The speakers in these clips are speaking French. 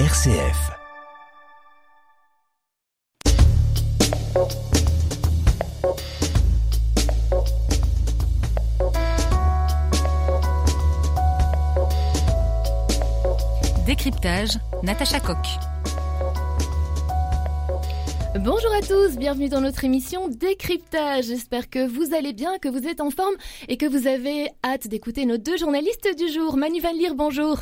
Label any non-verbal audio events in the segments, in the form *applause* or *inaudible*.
RCF. Décryptage, Natacha Coq. Bonjour à tous, bienvenue dans notre émission Décryptage. J'espère que vous allez bien, que vous êtes en forme et que vous avez hâte d'écouter nos deux journalistes du jour. Manu Van bonjour.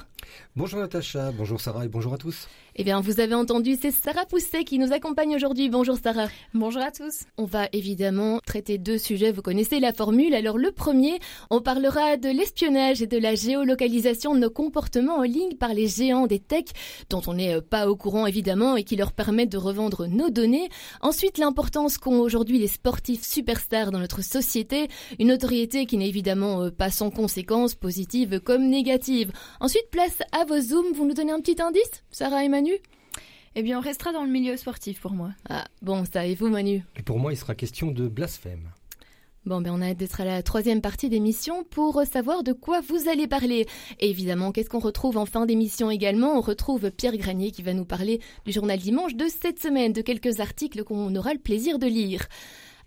Bonjour Natacha, bonjour Sarah et bonjour à tous. Eh bien, vous avez entendu, c'est Sarah Pousset qui nous accompagne aujourd'hui. Bonjour Sarah. Bonjour à tous. On va évidemment traiter deux sujets, vous connaissez la formule. Alors le premier, on parlera de l'espionnage et de la géolocalisation de nos comportements en ligne par les géants des techs, dont on n'est pas au courant évidemment et qui leur permettent de revendre nos données. Ensuite, l'importance qu'ont aujourd'hui les sportifs superstars dans notre société, une notoriété qui n'est évidemment pas sans conséquences positives comme négatives. Ensuite, place à vos zooms, vous nous donnez un petit indice, Sarah et Manu eh bien, on restera dans le milieu sportif pour moi. Ah, bon, ça, et vous, Manu Et pour moi, il sera question de blasphème. Bon, ben on a hâte d'être à la troisième partie d'émission pour savoir de quoi vous allez parler. Et évidemment, qu'est-ce qu'on retrouve en fin d'émission également? On retrouve Pierre Granier qui va nous parler du journal dimanche de cette semaine, de quelques articles qu'on aura le plaisir de lire.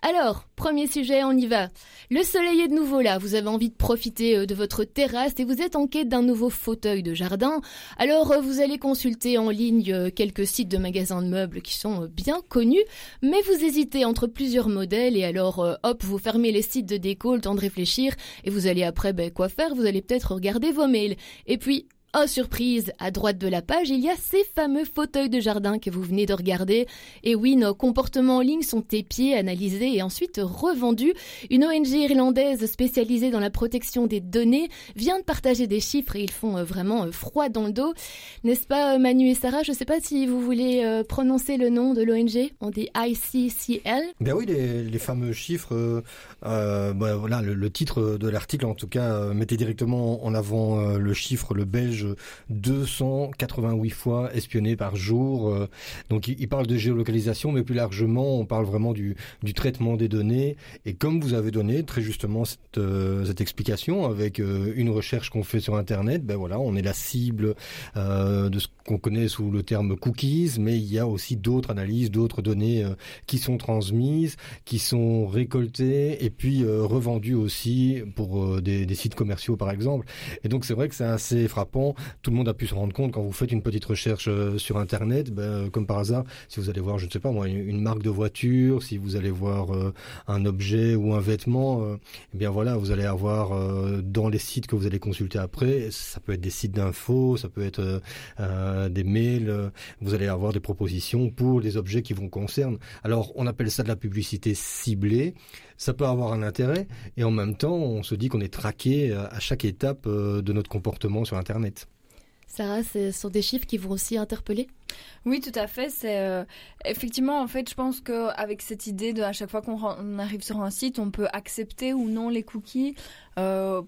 Alors, premier sujet, on y va. Le soleil est de nouveau là, vous avez envie de profiter de votre terrasse et vous êtes en quête d'un nouveau fauteuil de jardin. Alors, vous allez consulter en ligne quelques sites de magasins de meubles qui sont bien connus, mais vous hésitez entre plusieurs modèles et alors, hop, vous fermez les sites de déco, le temps de réfléchir et vous allez après, ben, quoi faire? Vous allez peut-être regarder vos mails. Et puis, Oh surprise, à droite de la page, il y a ces fameux fauteuils de jardin que vous venez de regarder. Et oui, nos comportements en ligne sont épiés, analysés et ensuite revendus. Une ONG irlandaise spécialisée dans la protection des données vient de partager des chiffres et ils font vraiment froid dans le dos. N'est-ce pas Manu et Sarah? Je ne sais pas si vous voulez prononcer le nom de l'ONG. On dit ICCL. Ben oui, les, fameux chiffres. Euh, ben voilà, le, le, titre de l'article en tout cas mettait directement en avant euh, le chiffre, le belge 288 fois espionné par jour. Euh, donc il, parle de géolocalisation, mais plus largement, on parle vraiment du, traitement des données. Et comme vous avez donné très justement cette, euh, explication avec euh, une recherche qu'on fait sur Internet, ben voilà, on est la cible de ce qu'on connaît sous le terme cookies, mais il y a aussi d'autres analyses, d'autres données qui sont transmises, qui sont récoltées et puis revendues aussi pour des sites commerciaux par exemple. Et donc c'est vrai que c'est assez frappant tout le monde a pu se rendre compte quand vous faites une petite recherche sur Internet, ben, comme par hasard, si vous allez voir, je ne sais pas moi, une, marque de voiture, si vous allez voir euh, un objet ou un vêtement, euh, eh bien voilà, vous allez avoir euh, dans les sites que vous allez consulter après, ça peut être des sites d'infos, ça peut être des mails, vous allez avoir des propositions pour les objets qui vous concernent. Alors, on appelle ça de la publicité ciblée. Ça peut avoir un intérêt et en même temps, on se dit qu'on est traqué à chaque étape de notre comportement sur Internet. Sarah, ce sont des chiffres qui vont aussi interpeller? Oui, tout à fait. C'est euh, effectivement, en fait, je pense que avec cette idée de à chaque fois qu'on arrive sur un site, on peut accepter ou non les cookies. Euh,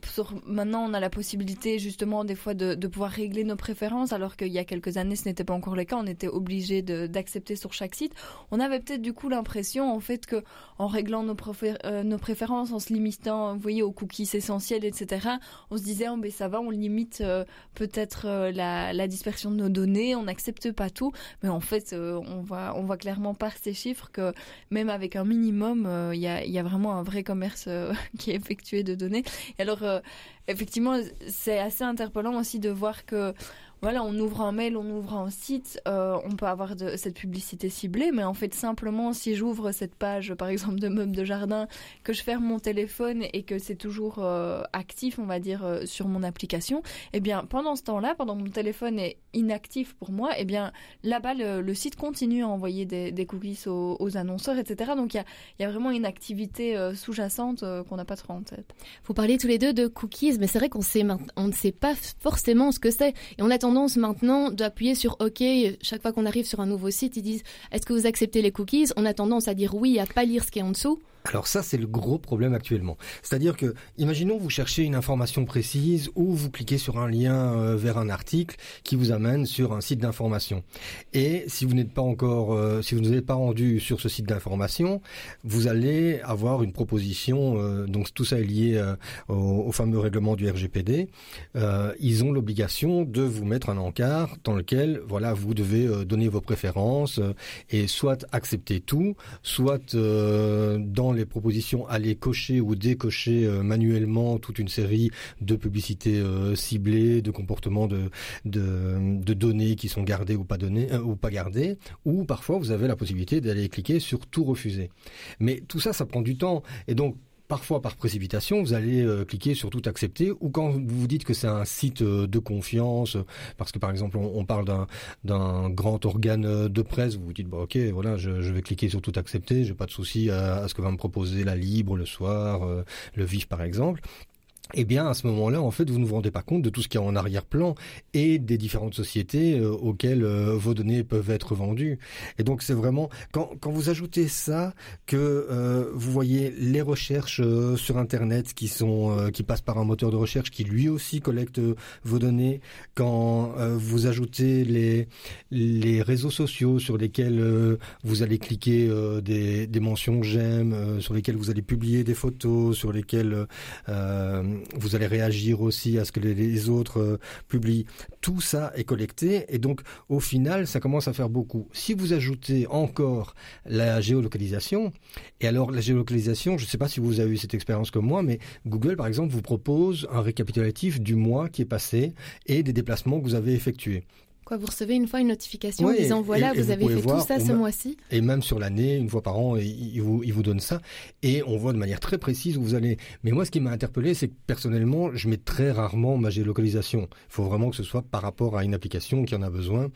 maintenant, on a la possibilité justement des fois de, pouvoir régler nos préférences, alors qu'il y a quelques années, ce n'était pas encore le cas. On était obligé d'accepter sur chaque site. On avait peut-être du coup l'impression, en fait, que en réglant nos, euh, préférences, en se limitant, vous voyez, aux cookies essentiels, etc., on se disait, oh, ben ça va, on limite peut-être la, la dispersion de nos données, on n'accepte pas Mais en fait, euh, on voit, on voit clairement par ces chiffres que même avec un minimum, euh, il y, a, y, a, vraiment un vrai commerce euh, *laughs* qui est effectué de données. Et alors, effectivement, c'est assez interpellant aussi de voir que voilà, on ouvre un mail, on ouvre un site, euh, on peut avoir de, cette publicité ciblée, mais en fait simplement si j'ouvre cette page, par exemple de meubles de jardin, que je ferme mon téléphone et que c'est toujours euh, actif, on va dire, euh, sur mon application, eh bien pendant ce temps-là, pendant que mon téléphone est inactif pour moi, eh bien là-bas le, site continue à envoyer des, cookies aux, annonceurs, etc. Donc il y a, vraiment une activité sous-jacente qu'on n'a pas trop en tête. Vous parlez tous les deux de cookies, mais c'est vrai qu'on ne sait pas forcément ce que c'est, et on tendance maintenant d'appuyer sur OK chaque fois qu'on arrive sur un nouveau site. Ils disent Est-ce que vous acceptez les cookies? On a tendance à dire oui, à pas lire ce qui est en dessous. Alors ça, c'est le gros problème actuellement. C'est-à-dire que, imaginons vous cherchez une information précise ou vous cliquez sur un lien euh, vers un article qui vous amène sur un site d'information. Et si vous n'êtes pas encore, euh, si vous n'êtes pas rendu sur ce site d'information, vous allez avoir une proposition. Euh, donc tout ça est lié au, au, fameux règlement du RGPD. ils ont l'obligation de vous mettre un encart dans lequel, voilà, vous devez donner vos préférences et soit accepter tout, soit dans les propositions, aller cocher ou décocher euh, manuellement toute une série de publicités euh, ciblées, de comportements de, données qui sont gardées ou pas euh, ou pas gardées, ou parfois vous avez la possibilité d'aller cliquer sur tout refuser. Mais tout ça, ça prend du temps, et donc parfois par précipitation, vous allez euh, cliquer sur tout accepter, ou quand vous dites que c'est un site euh, de confiance, parce que par exemple on, parle d'un grand organe euh, de presse, vous vous dites bon ok voilà je, vais cliquer sur tout accepter, j'ai pas de souci à, ce que va me proposer la Libre le soir, le Vif par exemple eh bien, à ce moment-là, en fait, vous ne vous rendez pas compte de tout ce qu'il y a en arrière-plan et des différentes sociétés euh, auxquelles euh, vos données peuvent être vendues. Et donc, c'est vraiment quand, quand vous ajoutez ça, que euh, vous voyez les recherches sur Internet qui sont qui passent par un moteur de recherche qui lui aussi collecte vos données, quand vous ajoutez les les réseaux sociaux sur lesquels vous allez cliquer des, des mentions j'aime, sur lesquels vous allez publier des photos, sur lesquels vous allez réagir aussi à ce que les, autres euh, publient. Tout ça est collecté et donc au final, ça commence à faire beaucoup. Si vous ajoutez encore la géolocalisation, et alors la géolocalisation, je ne sais pas si vous avez eu cette expérience comme moi, mais Google par exemple vous propose un récapitulatif du mois qui est passé et des déplacements que vous avez effectués. Quoi, vous recevez une fois une notification en disant voilà, vous avez fait tout ça ce mois-ci Et même sur l'année, une fois par an, il vous, il vous donne ça. Et on voit de manière très précise où vous allez. Mais moi, ce qui m'a interpellé, c'est que personnellement, je mets très rarement ma géolocalisation. Il faut vraiment que ce soit par rapport à une application qui en a besoin.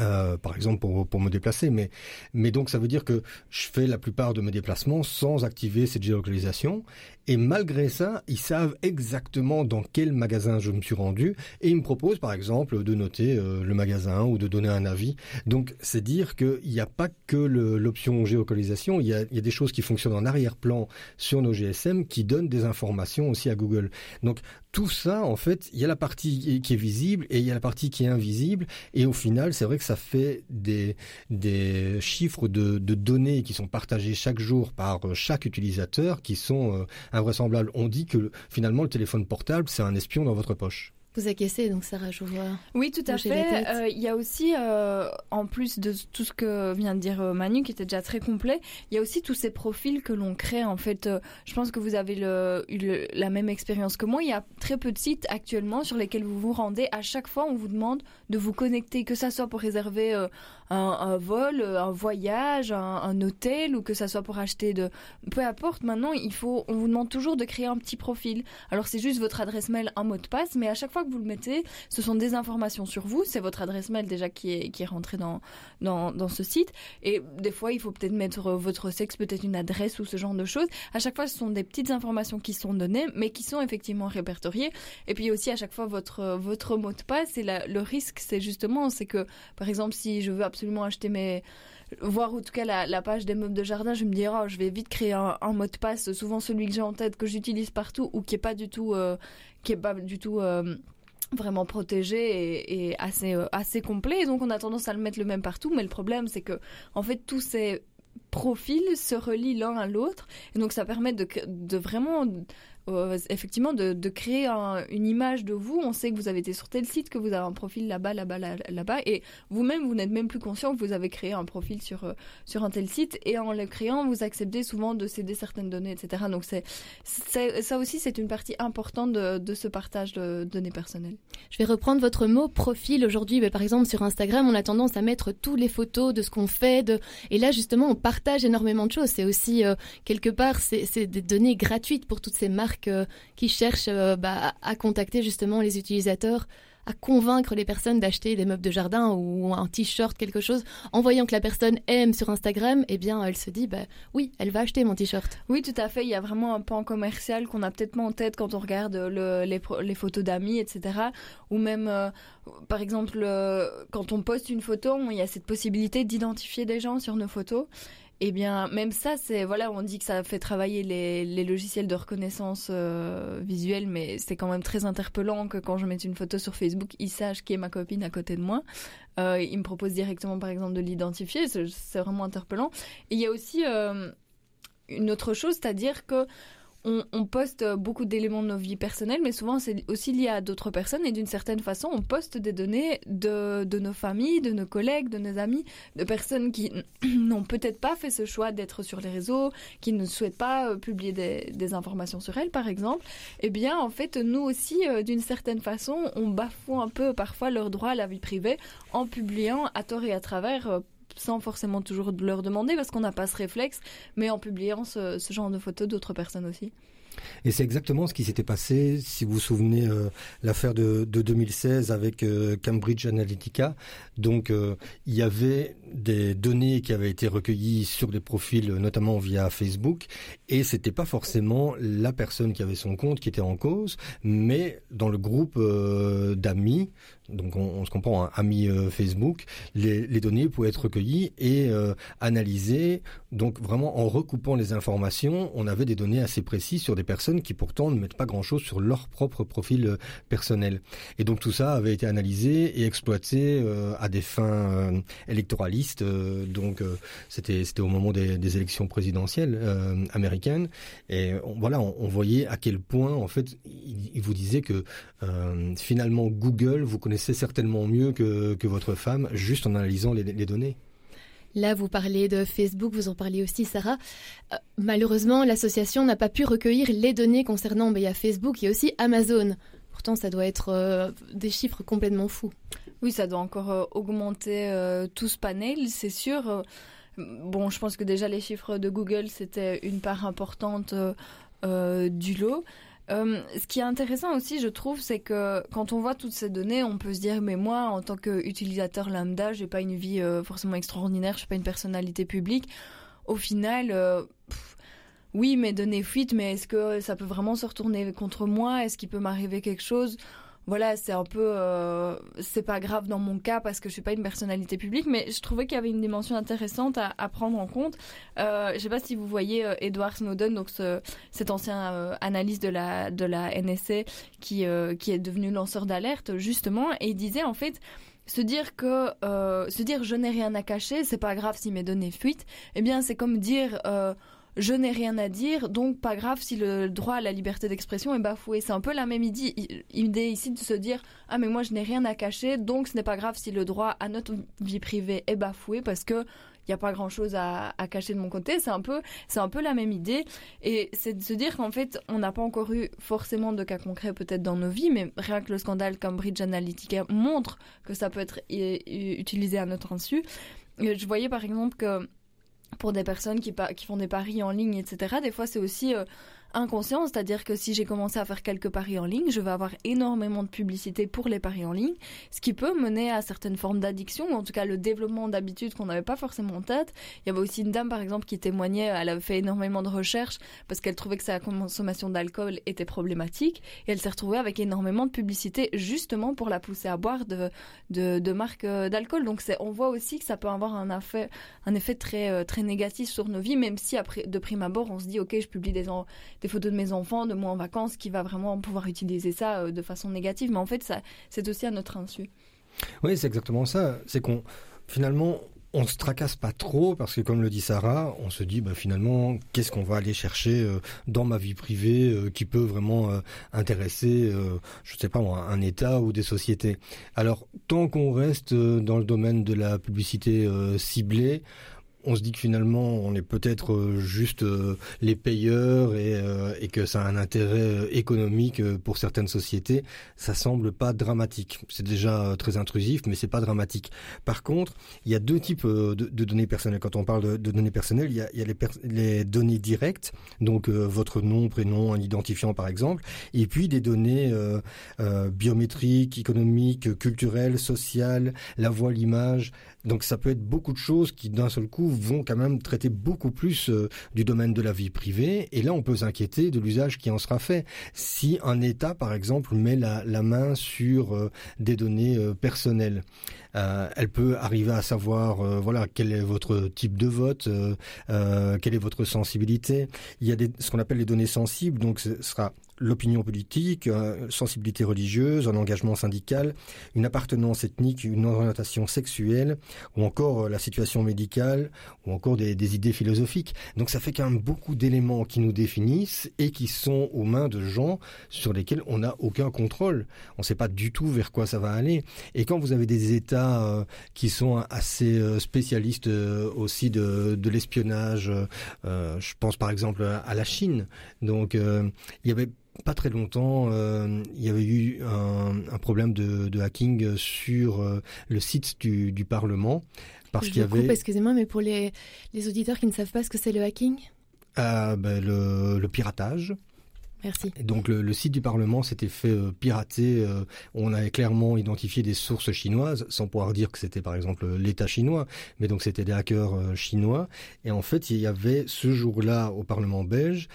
Euh, par exemple pour, pour me déplacer, mais, mais donc ça veut dire que je fais la plupart de mes déplacements sans activer cette géolocalisation et malgré ça, ils savent exactement dans quel magasin je me suis rendu et ils me proposent par exemple de noter euh, le magasin ou de donner un avis. Donc c'est dire qu'il n'y a pas que l'option géolocalisation, il y, a, des choses qui fonctionnent en arrière-plan sur nos GSM qui donnent des informations aussi à Google. Donc tout ça, en fait, il y a la partie qui est visible et il y a la partie qui est invisible. Et au final, c'est vrai que ça fait des, chiffres de, de données qui sont partagés chaque jour par euh, chaque utilisateur qui sont euh, invraisemblable. On dit que finalement le téléphone portable, c'est un espion dans votre poche. Vous acquiescez, donc Sarah, je vois. Oui, tout à fait. Euh, il y a aussi, euh, en plus de tout ce que vient de dire euh, Manu, qui était déjà très complet, il y a aussi tous ces profils que l'on crée. En fait, je pense que vous avez le, eu la même expérience que moi. Il y a très peu de sites actuellement sur lesquels vous vous rendez. À chaque fois, on vous demande de vous connecter, que ça soit pour réserver un, vol, un voyage, un, hôtel, ou que ça soit pour acheter de... Peu importe, maintenant, il faut, on vous demande toujours de créer un petit profil. Alors, c'est juste votre adresse mail, un mot de passe, mais à chaque fois vous le mettez, ce sont des informations sur vous. C'est votre adresse mail déjà qui est, qui est rentrée dans, dans, dans ce site. Et des fois, il faut peut-être mettre votre sexe, peut-être une adresse ou ce genre de choses. À chaque fois, ce sont des petites informations qui sont données, mais qui sont effectivement répertoriées. Et puis aussi, à chaque fois, votre, votre mot de passe. Et le risque, c'est justement, c'est que, par exemple, si je veux absolument acheter mes voir en tout cas la, page des meubles de jardin, je me dis oh, je vais vite créer un, mot de passe, souvent celui que j'ai en tête que j'utilise partout ou qui est pas du tout euh, qui est pas du tout euh, vraiment protégé et, assez euh, assez complet. Et donc on a tendance à le mettre le même partout. Mais le problème c'est que en fait tous ces profils se relient l'un à l'autre. Et donc ça permet de, de vraiment euh, effectivement de, créer une image de vous. On sait que vous avez été sur tel site, que vous avez un profil là-bas, là-bas, là-bas, et vous-même, vous n'êtes même plus conscient que vous avez créé un profil sur, euh, sur un tel site, et en le créant, vous acceptez souvent de céder certaines données, etc. Donc c'est, ça aussi, c'est une partie importante de, ce partage de données personnelles. Je vais reprendre votre mot profil aujourd'hui. Par exemple, sur Instagram, on a tendance à mettre toutes les photos de ce qu'on fait, de... et là, justement, on partage énormément de choses. C'est aussi, euh, quelque part, c'est des données gratuites pour toutes ces marques qui cherchent euh, bah, à contacter justement les utilisateurs à convaincre les personnes d'acheter des meubles de jardin ou un t-shirt, quelque chose, en voyant que la personne aime sur Instagram, eh bien, elle se dit, bah oui, elle va acheter mon t-shirt. Oui, tout à fait. Il y a vraiment un pan commercial qu'on a peut-être pas en tête quand on regarde le, les, les, photos d'amis, etc. Ou même, euh, par exemple, euh, quand on poste une photo, il y a cette possibilité d'identifier des gens sur nos photos. Eh bien, même ça, c'est voilà, on dit que ça fait travailler les, logiciels de reconnaissance euh, visuelle, mais c'est quand même très interpellant que quand je mette une photo sur Facebook, ils sachent qui est ma copine à côté de moi. Euh, ils me proposent directement, par exemple, de l'identifier. C'est vraiment interpellant. Et il y a aussi euh, une autre chose, c'est-à-dire que on, poste beaucoup d'éléments de nos vies personnelles, mais souvent c'est aussi lié à d'autres personnes et d'une certaine façon, on poste des données de, nos familles, de nos collègues, de nos amis, de personnes qui *clears throat* n'ont peut-être pas fait ce choix d'être sur les réseaux, qui ne souhaitent pas euh, publier des, informations sur elles, par exemple. Eh bien, en fait, nous aussi, euh, d'une certaine façon, on bafoue un peu parfois leur droit à la vie privée en publiant à tort et à travers euh, sans forcément toujours leur demander parce qu'on n'a pas ce réflexe, mais en publiant ce, genre de photos d'autres personnes aussi. Et c'est exactement ce qui s'était passé, si vous vous souvenez, euh, l'affaire de, 2016 avec euh, Cambridge Analytica. Donc, euh, il y avait des données qui avaient été recueillies sur des profils, notamment via Facebook, et c'était pas forcément la personne qui avait son compte qui était en cause, mais dans le groupe d'amis donc on, se comprend, hein, ami euh, Facebook, les, données pouvaient être recueillies et analysées. Donc vraiment en recoupant les informations, on avait des données assez précises sur des personnes qui pourtant ne mettent pas grand-chose sur leur propre profil euh, personnel. Et donc tout ça avait été analysé et exploité à des fins électoralistes. donc c'était c'était au moment des, élections présidentielles américaines. Et voilà, on, voyait à quel point en fait il, vous disait que finalement Google vous connaissez certainement mieux que, votre femme, juste en analysant les, données. Là, vous parlez de Facebook, vous en parliez aussi, Sarah. Euh, malheureusement, l'association n'a pas pu recueillir les données concernant ben, Facebook et aussi Amazon. Pourtant, ça doit être euh, des chiffres complètement fous. Oui, ça doit encore euh, augmenter tout ce panel, c'est sûr. bon, je pense que déjà les chiffres de Google, c'était une part importante du lot. Euh, ce qui est intéressant aussi, je trouve, c'est que quand on voit toutes ces données, on peut se dire, mais moi, en tant qu'utilisateur lambda, j'ai pas une vie euh, forcément extraordinaire, je suis pas une personnalité publique. Au final, euh, oui, mes données fuitent, mais est-ce que ça peut vraiment se retourner contre moi? Est-ce qu'il peut m'arriver quelque chose? Voilà, c'est un peu, euh, c'est pas grave dans mon cas parce que je suis pas une personnalité publique, mais je trouvais qu'il y avait une dimension intéressante à, prendre en compte. Euh, je sais pas si vous voyez euh, Edward Snowden, donc ce, cet ancien euh, analyste de la de la NSA qui qui est devenu lanceur d'alerte justement, et il disait en fait se dire que se dire je n'ai rien à cacher, c'est pas grave si mes données fuitent. Eh bien, c'est comme dire je n'ai rien à dire, donc pas grave si le droit à la liberté d'expression est bafoué. C'est un peu la même idée, ici de se dire ah mais moi je n'ai rien à cacher, donc ce n'est pas grave si le droit à notre vie privée est bafoué parce que il n'y a pas grand chose à, cacher de mon côté. C'est un peu, c'est un peu la même idée. Et c'est de se dire qu'en fait, on n'a pas encore eu forcément de cas concrets peut-être dans nos vies, mais rien que le scandale Cambridge Analytica montre que ça peut être utilisé à notre insu. Je voyais par exemple que pour des personnes qui, qui font des paris en ligne, etc. Des fois, c'est aussi euh, inconscient, c'est-à-dire que si j'ai commencé à faire quelques paris en ligne, je vais avoir énormément de publicité pour les paris en ligne, ce qui peut mener à certaines formes d'addiction, ou en tout cas le développement d'habitudes qu'on n'avait pas forcément en tête. Il y avait aussi une dame, par exemple, qui témoignait, elle avait fait énormément de recherches parce qu'elle trouvait que sa consommation d'alcool était problématique, et elle s'est retrouvée avec énormément de publicité justement pour la pousser à boire de, de, marques euh, d'alcool. Donc on voit aussi que ça peut avoir un effet, un effet très, euh, très négatif sur nos vies, même si de prime abord, on se dit, ok, je publie des, des photos de mes enfants, de moi en vacances, qui va vraiment pouvoir utiliser ça euh, de façon négative. Mais en fait, ça, c'est aussi à notre insu. Oui, c'est exactement ça. C'est qu'on finalement on se tracasse pas trop parce que comme le dit Sarah, on se dit bah, finalement qu'est-ce qu'on va aller chercher euh, dans ma vie privée euh, qui peut vraiment intéresser je sais pas moi un État ou des sociétés. Alors tant qu'on reste dans le domaine de la publicité ciblée, on se dit que finalement on est peut-être euh, juste euh, les payeurs et, euh, et, que ça a un intérêt économique pour certaines sociétés, ça semble pas dramatique. C'est déjà très intrusif, mais c'est pas dramatique. Par contre, il y a deux types de, de données personnelles. Quand on parle de, de données personnelles, il y a, il y a les, les, données directes, donc votre nom, prénom, un identifiant par exemple, et puis des données biométriques, économiques, culturelles, sociales, la voix, l'image. Donc ça peut être beaucoup de choses qui d'un seul coup vont quand même traiter beaucoup plus du domaine de la vie privée. Et là, on peut s'inquiéter de l'usage qui en sera fait. Si un État, par exemple, met la, main sur des données personnelles, elle peut arriver à savoir, voilà, quel est votre type de vote, quelle est votre sensibilité. Il y a des, ce qu'on appelle les données sensibles, donc ce sera l'opinion politique, euh, sensibilité religieuse, un engagement syndical, une appartenance ethnique, une orientation sexuelle, ou encore euh, la situation médicale, ou encore des, idées philosophiques. Donc ça fait quand même beaucoup d'éléments qui nous définissent et qui sont aux mains de gens sur lesquels on n'a aucun contrôle. On ne sait pas du tout vers quoi ça va aller. Et quand vous avez des États euh, qui sont assez spécialistes aussi de, de l'espionnage, je pense par exemple à la Chine. Donc il y avait pas très longtemps, euh, il y avait eu un, problème de, hacking sur euh, le site du, Parlement parce qu'il y avait. Excusez-moi, mais pour les, les auditeurs qui ne savent pas ce que c'est le hacking? Euh, ben, le, le, piratage. Merci. donc le, site du Parlement s'était fait euh, pirater. Euh, on avait clairement identifié des sources chinoises, sans pouvoir dire que c'était par exemple l'État chinois, mais donc c'était des hackers euh, chinois. Et en fait, il y avait ce jour-là au Parlement belge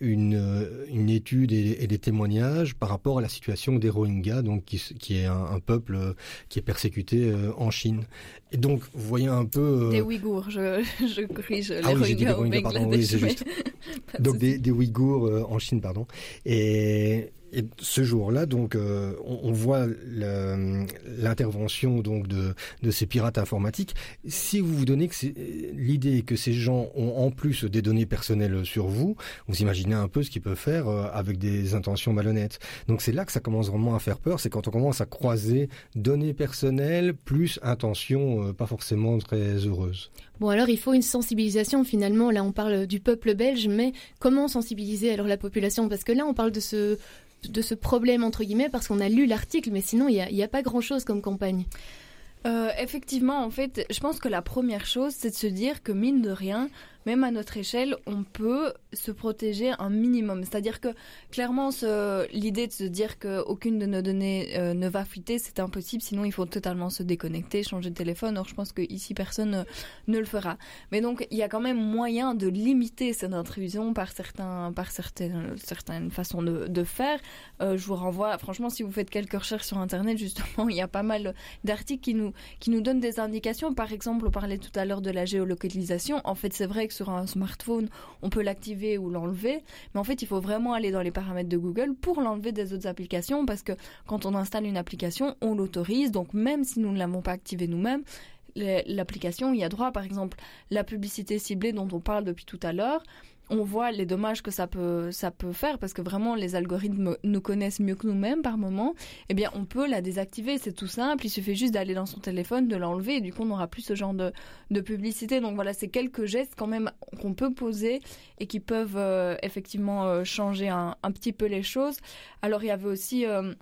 une, une étude et, des témoignages par rapport à la situation des Rohingyas, donc qui, qui est un, peuple qui est persécuté en Chine. Et donc, vous voyez un peu... Des Ouïghours, je, je corrige ah les Rohingyas au Bangladesh. donc des, des Ouïghours en Chine pardon. Et, ce jour-là, donc, euh, on, voit l'intervention donc de, ces pirates informatiques. Si vous vous donnez l'idée que ces gens ont en plus des données personnelles sur vous, vous imaginez un peu ce qu'ils peuvent faire euh, avec des intentions malhonnêtes. Donc c'est là que ça commence vraiment à faire peur, c'est quand on commence à croiser données personnelles plus intentions euh, pas forcément très heureuses. Bon, alors il faut une sensibilisation finalement. Là, on parle du peuple belge, mais comment sensibiliser alors la population? Parce que là, on parle de ce, de ce problème, entre guillemets, parce qu'on a lu l'article, mais sinon, il n'y a, a pas grand-chose comme campagne. Euh, effectivement, en fait, je pense que la première chose, c'est de se dire que mine de rien, même à notre échelle, on peut se protéger un minimum. C'est-à-dire que clairement, l'idée de se dire qu'aucune de nos données euh, ne va fuiter, c'est impossible. Sinon, il faut totalement se déconnecter, changer de téléphone. Or, je pense que ici, personne ne, le fera. Mais donc, il y a quand même moyen de limiter cette intrusion par certains, certaines, certaines façons de, faire. Euh, je vous renvoie, franchement, si vous faites quelques recherches sur Internet, justement, *laughs* il y a pas mal d'articles qui nous, qui nous donnent des indications. Par exemple, on parlait tout à l'heure de la géolocalisation. En fait, c'est vrai sur un smartphone, on peut l'activer ou l'enlever. Mais en fait, il faut vraiment aller dans les paramètres de Google pour l'enlever des autres applications parce que quand on installe une application, on l'autorise. Donc même si nous ne l'avons pas activé nous-mêmes, l'application y a droit. Par exemple, la publicité ciblée dont on parle depuis tout à l'heure, on voit les dommages que ça peut, faire parce que vraiment les algorithmes nous connaissent mieux que nous-mêmes par moment. Eh bien, on peut la désactiver. C'est tout simple. Il suffit juste d'aller dans son téléphone, de l'enlever et du coup, on n'aura plus ce genre de, de publicité. Donc voilà, c'est quelques gestes quand même qu'on peut poser et qui peuvent euh, effectivement euh, changer un, un, petit peu les choses. Alors, il y avait aussi euh,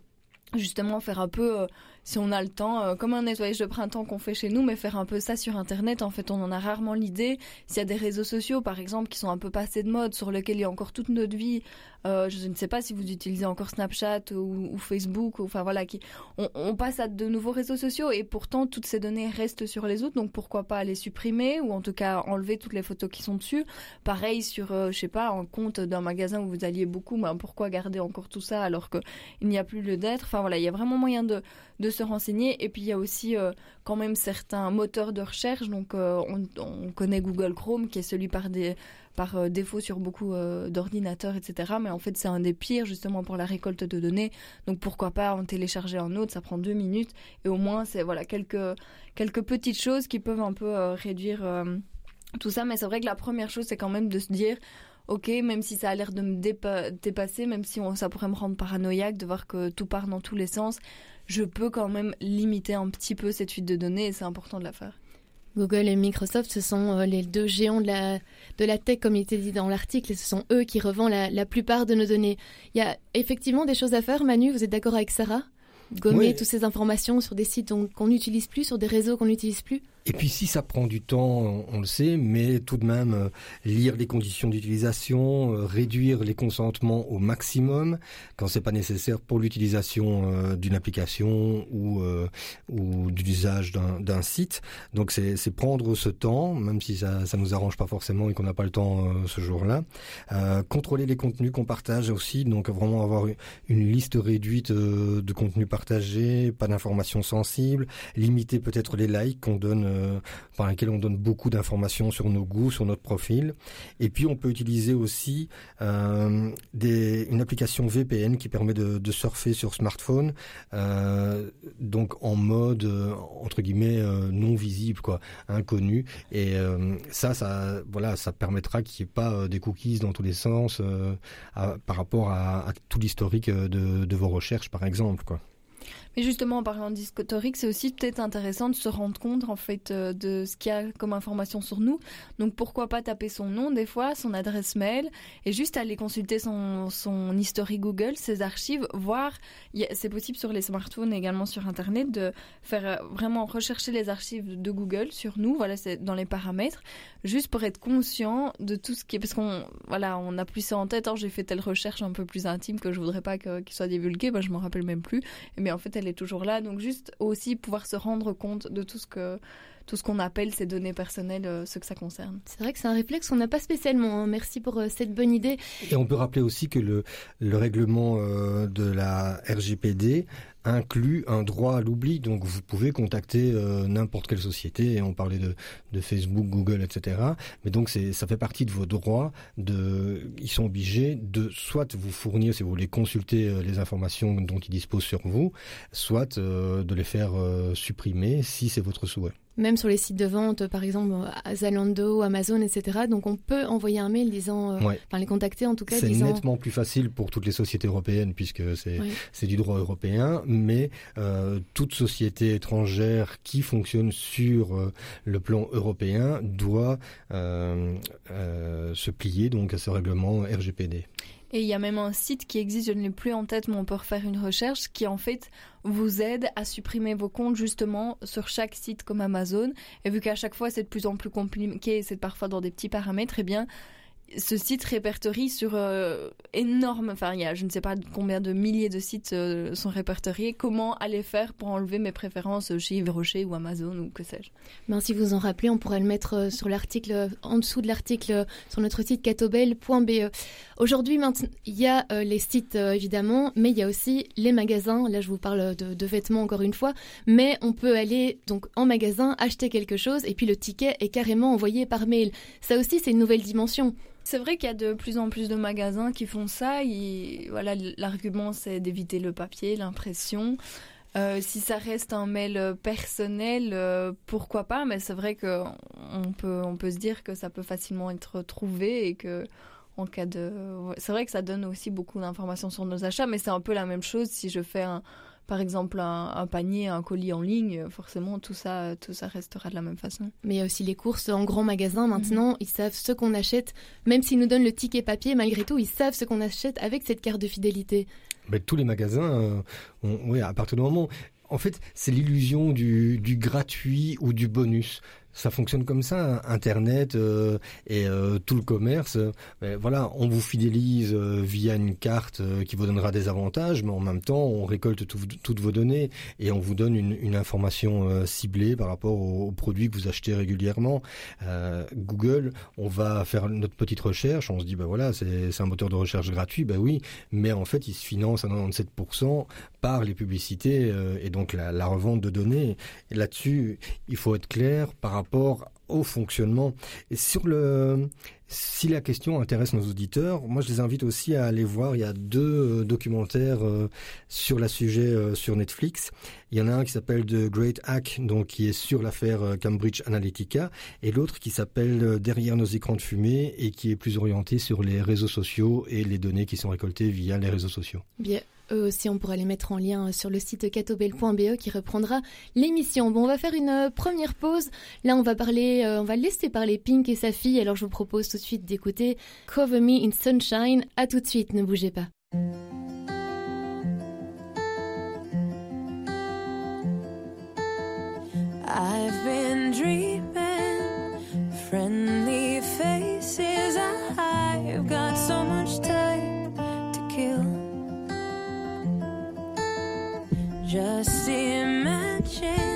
justement faire un peu si on a le temps, euh, comme un nettoyage de printemps qu'on fait chez nous, mais faire un peu ça sur Internet, en fait, on en a rarement l'idée. S'il y a des réseaux sociaux, par exemple, qui sont un peu passés de mode, sur lesquels il y a encore toute notre vie, euh, je ne sais pas si vous utilisez encore Snapchat ou, Facebook, enfin voilà, qui, on, passe à de nouveaux réseaux sociaux et pourtant toutes ces données restent sur les autres, donc pourquoi pas les supprimer ou en tout cas enlever toutes les photos qui sont dessus. Pareil sur, euh, je sais pas, un compte d'un magasin où vous alliez beaucoup, ben pourquoi garder encore tout ça alors qu'il n'y a plus lieu d'être? Enfin voilà, il y a vraiment moyen de, de se renseigner. Et puis il y a aussi euh, quand même certains moteurs de recherche. Donc euh, on, connaît Google Chrome qui est celui par, euh, défaut sur beaucoup d'ordinateurs, etc. Mais en fait c'est un des pires justement pour la récolte de données. Donc pourquoi pas en télécharger un autre, ça prend deux minutes. Et au moins c'est voilà quelques, quelques petites choses qui peuvent un peu réduire tout ça. Mais c'est vrai que la première chose c'est quand même de se dire ok, même si ça a l'air de me dépasser, même si ça pourrait me rendre paranoïaque de voir que tout part dans tous les sens, je peux quand même limiter un petit peu cette fuite de données et c'est important de la faire. Google et Microsoft, ce sont euh, les deux géants de la, de la tech, comme il était dit dans l'article, et ce sont eux qui revendent la, plupart de nos données. Il y a effectivement des choses à faire, Manu, vous êtes d'accord avec Sarah? Gommer toutes ces informations sur des sites qu'on n'utilise plus, sur des réseaux qu'on n'utilise plus? Et puis si ça prend du temps, on le sait, mais tout de même euh, lire les conditions d'utilisation, euh, réduire les consentements au maximum quand c'est pas nécessaire pour l'utilisation euh, d'une application ou ou d'usage d'un site. Donc c'est prendre ce temps, même si ça ça nous arrange pas forcément et qu'on n'a pas le temps ce jour-là. contrôler les contenus qu'on partage aussi, donc vraiment avoir une liste réduite de contenus partagés, pas d'informations sensibles, limiter peut-être les likes qu'on donne euh, par laquelle on donne beaucoup d'informations sur nos goûts, sur notre profil. Et puis on peut utiliser aussi euh, une application VPN qui permet de, surfer sur smartphone, euh, donc en mode entre guillemets non visible, quoi, inconnu. Et ça, ça, voilà, ça permettra qu'il n'y ait pas des cookies dans tous les sens par rapport à, à tout l'historique de, de vos recherches, par exemple, quoi. Mais justement, en parlant d'historique, c'est aussi peut-être intéressant de se rendre compte en fait euh, de ce qu'il y a comme information sur nous. Donc pourquoi pas taper son nom des fois, son adresse mail, et juste aller consulter son, son historique Google, ses archives, voir. C'est possible sur les smartphones et également sur Internet de faire euh, vraiment rechercher les archives de Google sur nous. Voilà, c'est dans les paramètres, juste pour être conscient de tout ce qui est parce qu'on voilà, on a plus ça en tête. Alors j'ai fait telle recherche un peu plus intime que je voudrais pas qu'il soit divulgué. Ben, je m'en rappelle même plus. Mais en fait, elle toujours là. Donc juste aussi pouvoir se rendre compte de tout ce que tout ce qu'on appelle ces données personnelles, euh, ce que ça concerne. C'est vrai que c'est un réflexe qu'on n'a pas spécialement. Hein. Merci pour euh, cette bonne idée. Et on peut rappeler aussi que le, le règlement euh, de la RGPD inclut un droit à l'oubli. Donc vous pouvez contacter euh, n'importe quelle société, et on parlait de, de Facebook, Google, etc. Mais donc ça fait partie de vos droits. De, ils sont obligés de soit vous fournir, si vous voulez consulter euh, les informations dont ils disposent sur vous, soit euh, de les faire supprimer si c'est votre souhait même sur les sites de vente, par exemple Zalando, Amazon, etc. Donc on peut envoyer un mail disant, euh, enfin les contacter en tout cas. C'est nettement plus facile pour toutes les sociétés européennes puisque c'est du droit européen, mais euh, toute société étrangère qui fonctionne sur euh, le plan européen doit euh, euh, se plier donc à ce règlement RGPD. Et il y a même un site qui existe, je ne l'ai plus en tête, mais on peut refaire une recherche qui en fait vous aide à supprimer vos comptes justement sur chaque site comme Amazon. Et vu qu'à chaque fois c'est de plus en plus compliqué, c'est parfois dans des petits paramètres, eh bien ce site répertorie sur euh, énorme, enfin il y a je ne sais pas combien de milliers de sites euh, sont répertoriés, comment aller faire pour enlever mes préférences chez Yves Rocher ou Amazon ou que sais-je? Ben, si vous en rappelez, on pourrait le mettre euh, sur l'article, en dessous de l'article sur notre site catobel.be. Aujourd'hui, il y a les sites évidemment, mais il y a aussi les magasins. Là, je vous parle de, de vêtements encore une fois, mais on peut aller donc en magasin acheter quelque chose et puis le ticket est carrément envoyé par mail. Ça aussi, c'est une nouvelle dimension. C'est vrai qu'il y a de plus en plus de magasins qui font ça. voilà, l'argument c'est d'éviter le papier, l'impression. Euh, si ça reste un mail personnel, euh, pourquoi pas? Mais c'est vrai que on peut, on peut se dire que ça peut facilement être trouvé et que en cas de, c'est vrai que ça donne aussi beaucoup d'informations sur nos achats, mais c'est un peu la même chose si je fais un, par exemple un, un, panier, un colis en ligne, forcément tout ça, tout ça restera de la même façon. Mais il y a aussi les courses en grand magasin maintenant, mmh. ils savent ce qu'on achète, même s'ils nous donnent le ticket papier, malgré tout, ils savent ce qu'on achète avec cette carte de fidélité. Mais tous les magasins, euh, oui, à partir du moment en fait, c'est l'illusion du, du, gratuit ou du bonus ça fonctionne comme ça, Internet euh, et euh, tout le commerce. Voilà, on vous fidélise euh, via une carte qui vous donnera des avantages, mais en même temps, on récolte tout, toutes vos données et on vous donne une, information ciblée par rapport aux, aux, produits que vous achetez régulièrement. Google, on va faire notre petite recherche, on se dit, bah voilà, c'est un moteur de recherche gratuit, bah oui, mais en fait, il se finance à 97% par les publicités et donc la, la revente de données. Là-dessus, il faut être clair par rapport rapport au fonctionnement. Sur le, si la question intéresse nos auditeurs, moi je les invite aussi à aller voir. Il y a deux euh, documentaires euh, sur la sujet euh, sur Netflix. Il y en a un qui s'appelle The Great Hack, donc qui est sur l'affaire Cambridge Analytica, et l'autre qui s'appelle Derrière nos écrans de fumée et qui est plus orienté sur les réseaux sociaux et les données qui sont récoltées via les réseaux sociaux. Bien, eux aussi, on pourra les mettre en lien sur le site catobel.be qui reprendra l'émission. Bon, on va faire une euh, première pause. Là, on va parler, euh, on va laisser parler Pink et sa fille. Alors, je vous propose tout de suite d'écouter Cover Me in Sunshine. À tout de suite, ne bougez pas. Just imagine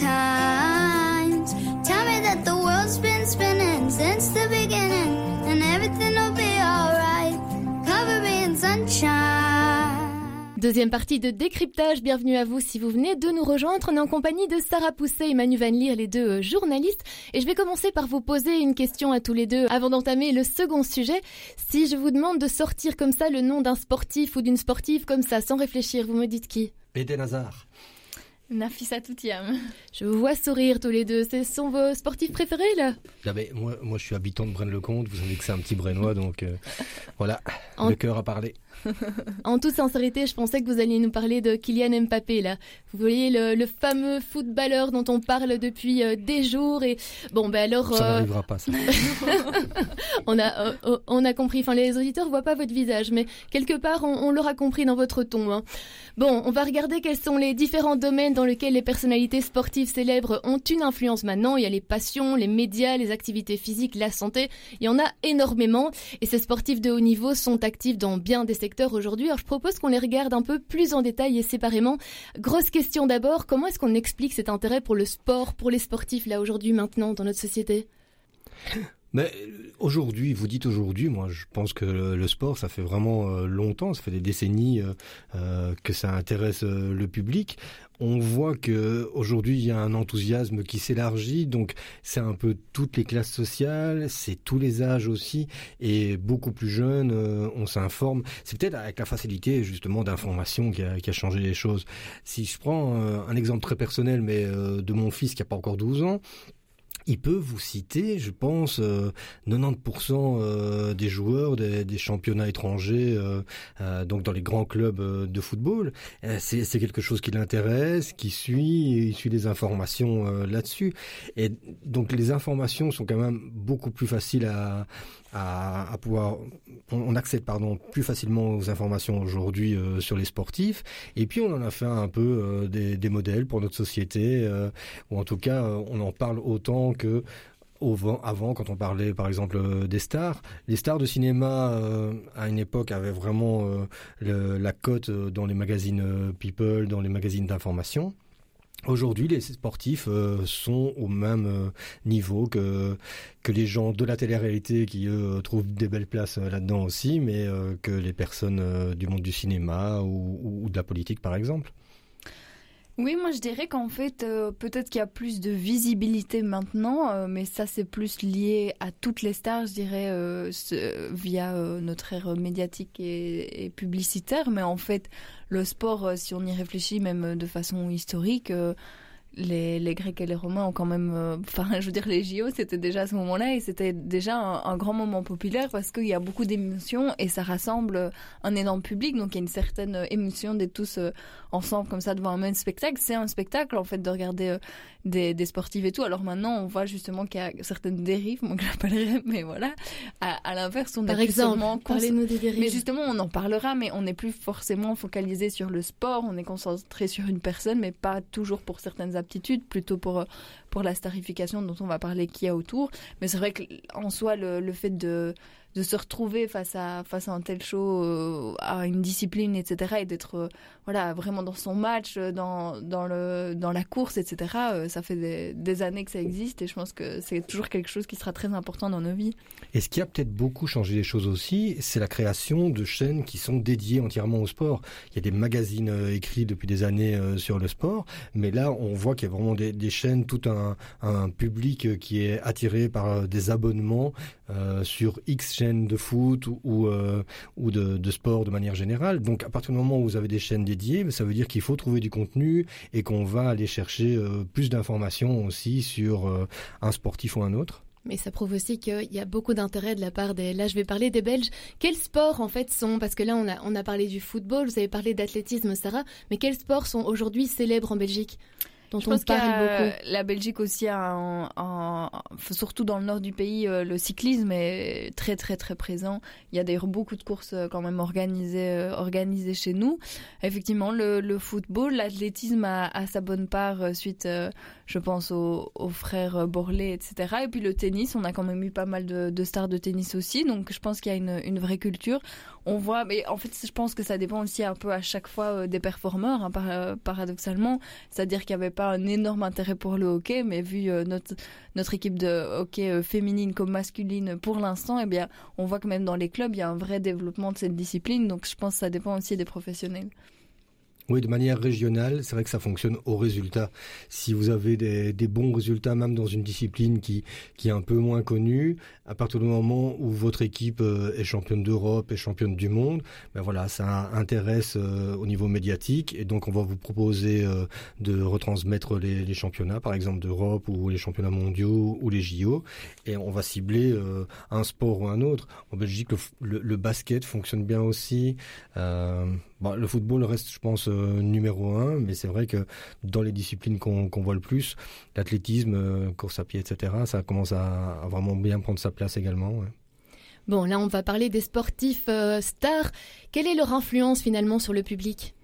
times. Tell me that the world's been spinning since the beginning, and everything will be alright. Cover me in sunshine. Deuxième partie de décryptage, bienvenue à vous si vous venez de nous rejoindre. On est en compagnie de Sarah Pousset et Manu Van Leer, les deux euh, journalistes. Et je vais commencer par vous poser une question à tous les deux avant d'entamer le second sujet. Si je vous demande de sortir comme ça le nom d'un sportif ou d'une sportive comme ça, sans réfléchir, vous me dites qui? Eden Hazard. Nafisa Toutiam. Je vous vois sourire tous les deux. Ce sont vos sportifs préférés là? Ah ben, moi, moi, je suis habitant de Braine-le-Comte. Vous savez que c'est un petit Brennois, donc euh, voilà, En- le cœur a parlé. *laughs* En toute sincérité, je pensais que vous alliez nous parler de Kylian Mbappé là. Vous voyez le, le fameux footballeur dont on parle depuis euh, des jours et bon ben alors Ça euh, n'arrivera pas, ça. *laughs* on a euh, euh, on a compris. Enfin les auditeurs voient pas votre visage, mais quelque part on, on l'aura compris dans votre ton. hein. Bon, on va regarder quels sont les différents domaines dans lesquels les personnalités sportives célèbres ont une influence maintenant. Il y a les passions, les médias, les activités physiques, la santé. Il y en a énormément et ces sportifs de haut niveau sont actifs dans bien des secteurs aujourd'hui. Alors je propose qu'on les regarde un peu plus en détail et séparément. Grosse question d'abord, comment est-ce qu'on explique cet intérêt pour le sport, pour les sportifs là aujourd'hui maintenant dans notre société? Mais euh, aujourd'hui, vous dites aujourd'hui, moi je pense que le, sport, ça fait vraiment euh, longtemps, ça fait des décennies euh, que ça intéresse le public. On voit que aujourd'hui il y a un enthousiasme qui s'élargit, donc c'est un peu toutes les classes sociales, c'est tous les âges aussi, et beaucoup plus jeunes, on s'informe. C'est peut-être avec la facilité justement d'information qui a, qui a changé les choses. Si je prends un exemple très personnel, mais de mon fils qui a pas encore 12 ans, il peut vous citer, je pense, euh, 90% euh, des joueurs des, championnats étrangers, euh, euh, donc dans les grands clubs euh, de football. Euh, c'est quelque chose qui l'intéresse, qui suit, il suit des informations euh, là-dessus. Et donc les informations sont quand même beaucoup plus faciles à, à, pouvoir, on, accède pardon plus facilement aux informations aujourd'hui euh, sur les sportifs. Et puis on en a fait un peu euh, des, modèles pour notre société, euh, ou en tout cas euh, on en parle autant que avant, quand on parlait par exemple euh, des stars, les stars de cinéma euh, à une époque avaient vraiment euh, la cote dans les magazines People, dans les magazines d'information. Aujourd'hui, les sportifs sont au même niveau que que les gens de la télé-réalité qui eux trouvent des belles places là-dedans aussi, mais que les personnes du monde du cinéma ou de la politique, par exemple. Oui, moi je dirais qu'en fait, euh, peut-être qu'il y a plus de visibilité maintenant, euh, mais ça c'est plus lié à toutes les stars, je dirais, euh, via euh, notre ère médiatique et, publicitaire. Mais en fait, le sport, euh, si on y réfléchit même de façon historique, les, les Grecs et les Romains ont quand même, euh, *laughs* enfin, je veux dire, les JO, c'était déjà à ce moment-là et c'était déjà un, un grand moment populaire parce qu'il y a beaucoup d'émotions et ça rassemble un énorme public. Donc, il y a une certaine émotion d'être tous euh, ensemble comme ça devant un même spectacle. C'est un spectacle, en fait, de regarder euh, des, des sportifs et tout. Alors maintenant, on voit justement qu'il y a certaines dérives, moi que j'appellerais, *laughs* mais voilà. À, à l'inverse, on est Par plus exemple, cons- parlez-nous des dérives. mais justement, on en parlera, mais on n'est plus forcément focalisé sur le sport, on est concentré sur une personne, mais pas toujours pour certaines aptitudes, plutôt pour, euh, pour la starification dont on va parler qu'il y a autour. Mais c'est vrai qu'en soi, le fait de, de se retrouver face à, face à un tel show, euh, à une discipline, etc., et d'être euh, voilà, vraiment dans son match, euh, dans, dans, le, dans la course, etc., ça fait des, années que ça existe, et je pense que c'est toujours quelque chose qui sera très important dans nos vies. Et ce qui a peut-être beaucoup changé les choses aussi, c'est la création de chaînes qui sont dédiées entièrement au sport. Il y a des magazines écrits depuis des années sur le sport, mais là on voit qu'il y a vraiment des, chaînes, tout un, un public qui est attiré par des abonnements sur X chaînes de foot ou, ou, euh, de sport de manière générale. Donc à partir du moment où vous avez des chaînes dédiées, ça veut dire qu'il faut trouver du contenu et qu'on va aller chercher euh, plus d'informations aussi sur euh, un sportif ou un autre. Mais ça prouve aussi qu'il y a beaucoup d'intérêt de la part des. Là, je vais parler des Belges. Quels sports en fait sont Parce que là, on a on a parlé du football, vous avez parlé d'athlétisme, Sarah. Mais quels sports sont aujourd'hui célèbres en Belgique? Dont Je on pense y parle a- beaucoup La Belgique aussi a, un- un- surtout dans le nord du pays, euh, le cyclisme est très très très présent. Il y a d'ailleurs beaucoup de courses euh, quand même organisées, euh, organisées chez nous. Effectivement, le, le football, l'athlétisme a, a sa bonne part suite, je pense, aux, aux frères Borlé, etc. Et puis le tennis, on a quand même eu pas mal de, de stars de tennis aussi. Donc je pense qu'il y a une, une vraie culture. On voit, mais en fait, je pense que ça dépend aussi un peu à chaque fois des performeurs, hein, par- paradoxalement. C'est-à-dire qu'il n'y avait pas un énorme intérêt pour le hockey, mais vu euh, notre, notre équipe de hockey euh, féminine comme masculine pour l'instant, eh bien, on voit que même dans les clubs, il y a un vrai développement de cette discipline. Donc, je pense que ça dépend aussi des professionnels. Oui, de manière régionale, c'est vrai que ça fonctionne au résultat. Si vous avez des, des bons résultats, même dans une discipline qui, qui est un peu moins connue, à partir du moment où votre équipe euh, est championne d'Europe et championne du monde, ben voilà, ça intéresse euh, au niveau médiatique et donc on va vous proposer euh, de retransmettre les, les championnats, par exemple d'Europe ou les championnats mondiaux ou les JO, et on va cibler un sport ou un autre. En Belgique, le, le- le basket fonctionne bien aussi. Bon, le football reste, je pense, euh, numéro un, mais c'est vrai que dans les disciplines qu'on voit le plus, l'athlétisme, euh, course à pied, etc., ça commence à, vraiment bien prendre sa place également. Bon, là, on va parler des sportifs euh, stars. Quelle est leur influence finalement sur le public?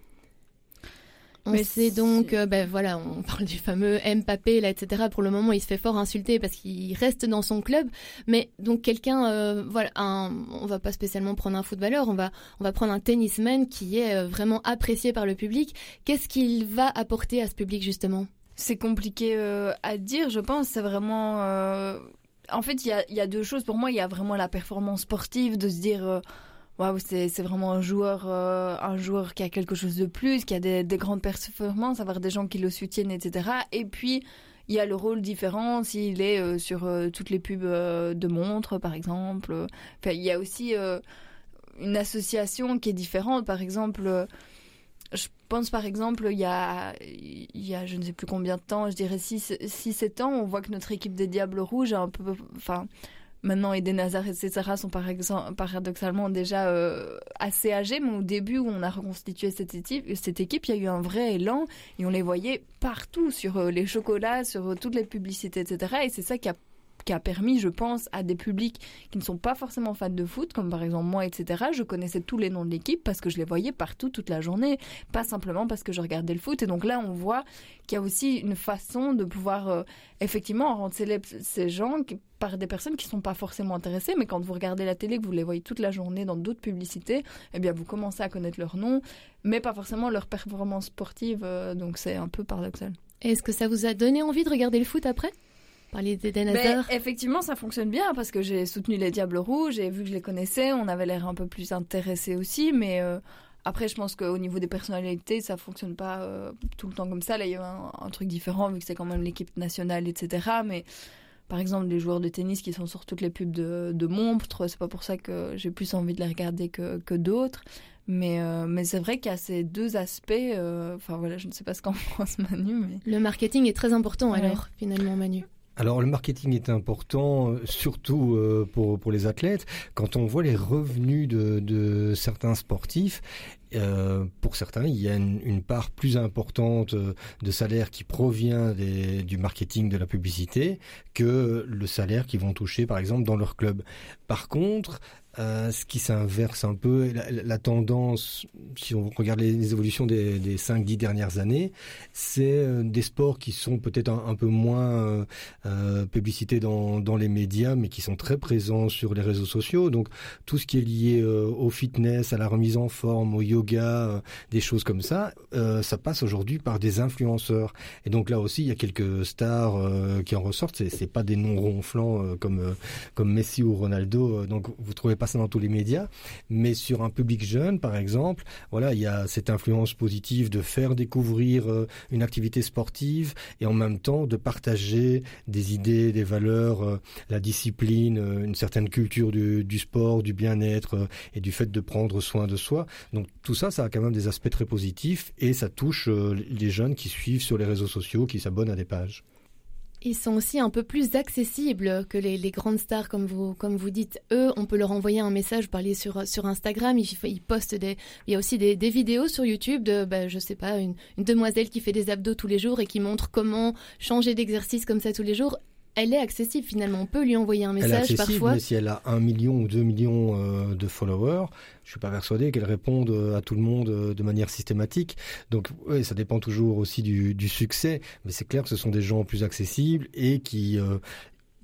On sait donc, euh, ben voilà, on *laughs* parle du fameux Mbappé là, etc. Pour le moment, il se fait fort insulter parce qu'il reste dans son club. Mais donc quelqu'un, euh, voilà, un, on va pas spécialement prendre un footballeur, on va, on va prendre un tennisman qui est euh, vraiment apprécié par le public. Qu'est-ce qu'il va apporter à ce public justement? C'est compliqué euh, à dire, je pense. C'est vraiment. En fait, il y a, y a deux choses. Pour moi, il y a vraiment la performance sportive de se dire. euh, Waouh, c'est vraiment un joueur, euh, un joueur qui a quelque chose de plus, qui a des, des grandes performances, avoir des gens qui le soutiennent, etc. Et puis, il y a le rôle différent s'il est euh, sur euh, toutes les pubs de montres, par exemple. Il y a aussi une association qui est différente. Par exemple, je pense par exemple, il y a, il y a je ne sais plus combien de temps, je dirais 6-7 ans, on voit que notre équipe des Diables Rouges a un peu. Enfin, maintenant Eden Hazard, etc. sont par exemple, paradoxalement déjà euh, assez âgés, mais au début où on a reconstitué cette équipe, cette équipe, il y a eu un vrai élan et on les voyait partout sur euh, les chocolats, sur euh, toutes les publicités, etc. Et c'est ça qui a qui a permis, je pense, à des publics qui ne sont pas forcément fans de foot, comme par exemple moi, etc. Je connaissais tous les noms de l'équipe parce que je les voyais partout toute la journée, pas simplement parce que je regardais le foot. Et donc là, on voit qu'il y a aussi une façon de pouvoir euh, effectivement rendre célèbres ces gens par des personnes qui ne sont pas forcément intéressées, mais quand vous regardez la télé, que vous les voyez toute la journée dans d'autres publicités, eh bien vous commencez à connaître leur nom, mais pas forcément leur performance sportive. euh, donc c'est un peu paradoxal. Est-ce que ça vous a donné envie de regarder le foot après? Mais Hazard effectivement, ça fonctionne bien parce que j'ai soutenu les Diables Rouges et vu que je les connaissais, on avait l'air un peu plus intéressés aussi. Mais euh, après, je pense qu'au niveau des personnalités, ça fonctionne pas euh, tout le temps comme ça. Là, il y a un, un truc différent vu que c'est quand même l'équipe nationale, etc. Mais par exemple, les joueurs de tennis qui sont sur toutes les pubs de, de montres, c'est pas pour ça que j'ai plus envie de les regarder que, que d'autres. Mais, euh, mais c'est vrai qu'il y a ces deux aspects. euh, Enfin voilà, je ne sais pas ce qu'en *laughs* pense Manu, mais. Le marketing est très important Ouais. alors, finalement, Manu. Alors le marketing est important, euh, surtout euh, pour, les athlètes. Quand on voit les revenus de, certains sportifs, euh, pour certains, il y a une, part plus importante de salaire qui provient du marketing, de la publicité, que le salaire qu'ils vont toucher, par exemple, dans leur club. Par contre, ce qui s'inverse un peu, la, la tendance, si on regarde les, évolutions des, des 5-10 dernières années, c'est euh, des sports qui sont peut-être un, peu moins euh, euh, publicités dans, dans les médias, mais qui sont très présents sur les réseaux sociaux. Donc tout ce qui est lié au fitness, à la remise en forme, au yoga, des choses comme ça, ça passe aujourd'hui par des influenceurs. Et donc là aussi, il y a quelques stars qui en ressortent. C'est, pas des noms ronflants comme comme Messi ou Ronaldo. donc vous trouvez dans tous les médias, mais sur un public jeune, par exemple, voilà, il y a cette influence positive de faire découvrir euh, une activité sportive et en même temps de partager des idées, des valeurs, euh, la discipline, euh, une certaine culture du, sport, du bien-être et du fait de prendre soin de soi. Donc tout ça, ça a quand même des aspects très positifs et ça touche les jeunes qui suivent sur les réseaux sociaux, qui s'abonnent à des pages. Ils sont aussi un peu plus accessibles que les, grandes stars, comme vous, comme vous dites. Eux, on peut leur envoyer un message, parler sur, sur Instagram. Ils, postent des. Il y a aussi des, vidéos sur YouTube de, bah, je sais pas, une demoiselle qui fait des abdos tous les jours et qui montre comment changer d'exercice comme ça tous les jours. Elle est accessible finalement. On peut lui envoyer un Elle est message accessible, parfois. mais si elle a un million ou deux millions euh, de followers, je suis pas persuadé qu'elle réponde euh, à tout le monde euh, de manière systématique. Donc, oui, ça dépend toujours aussi du, du succès, mais c'est clair que ce sont des gens plus accessibles et qui euh,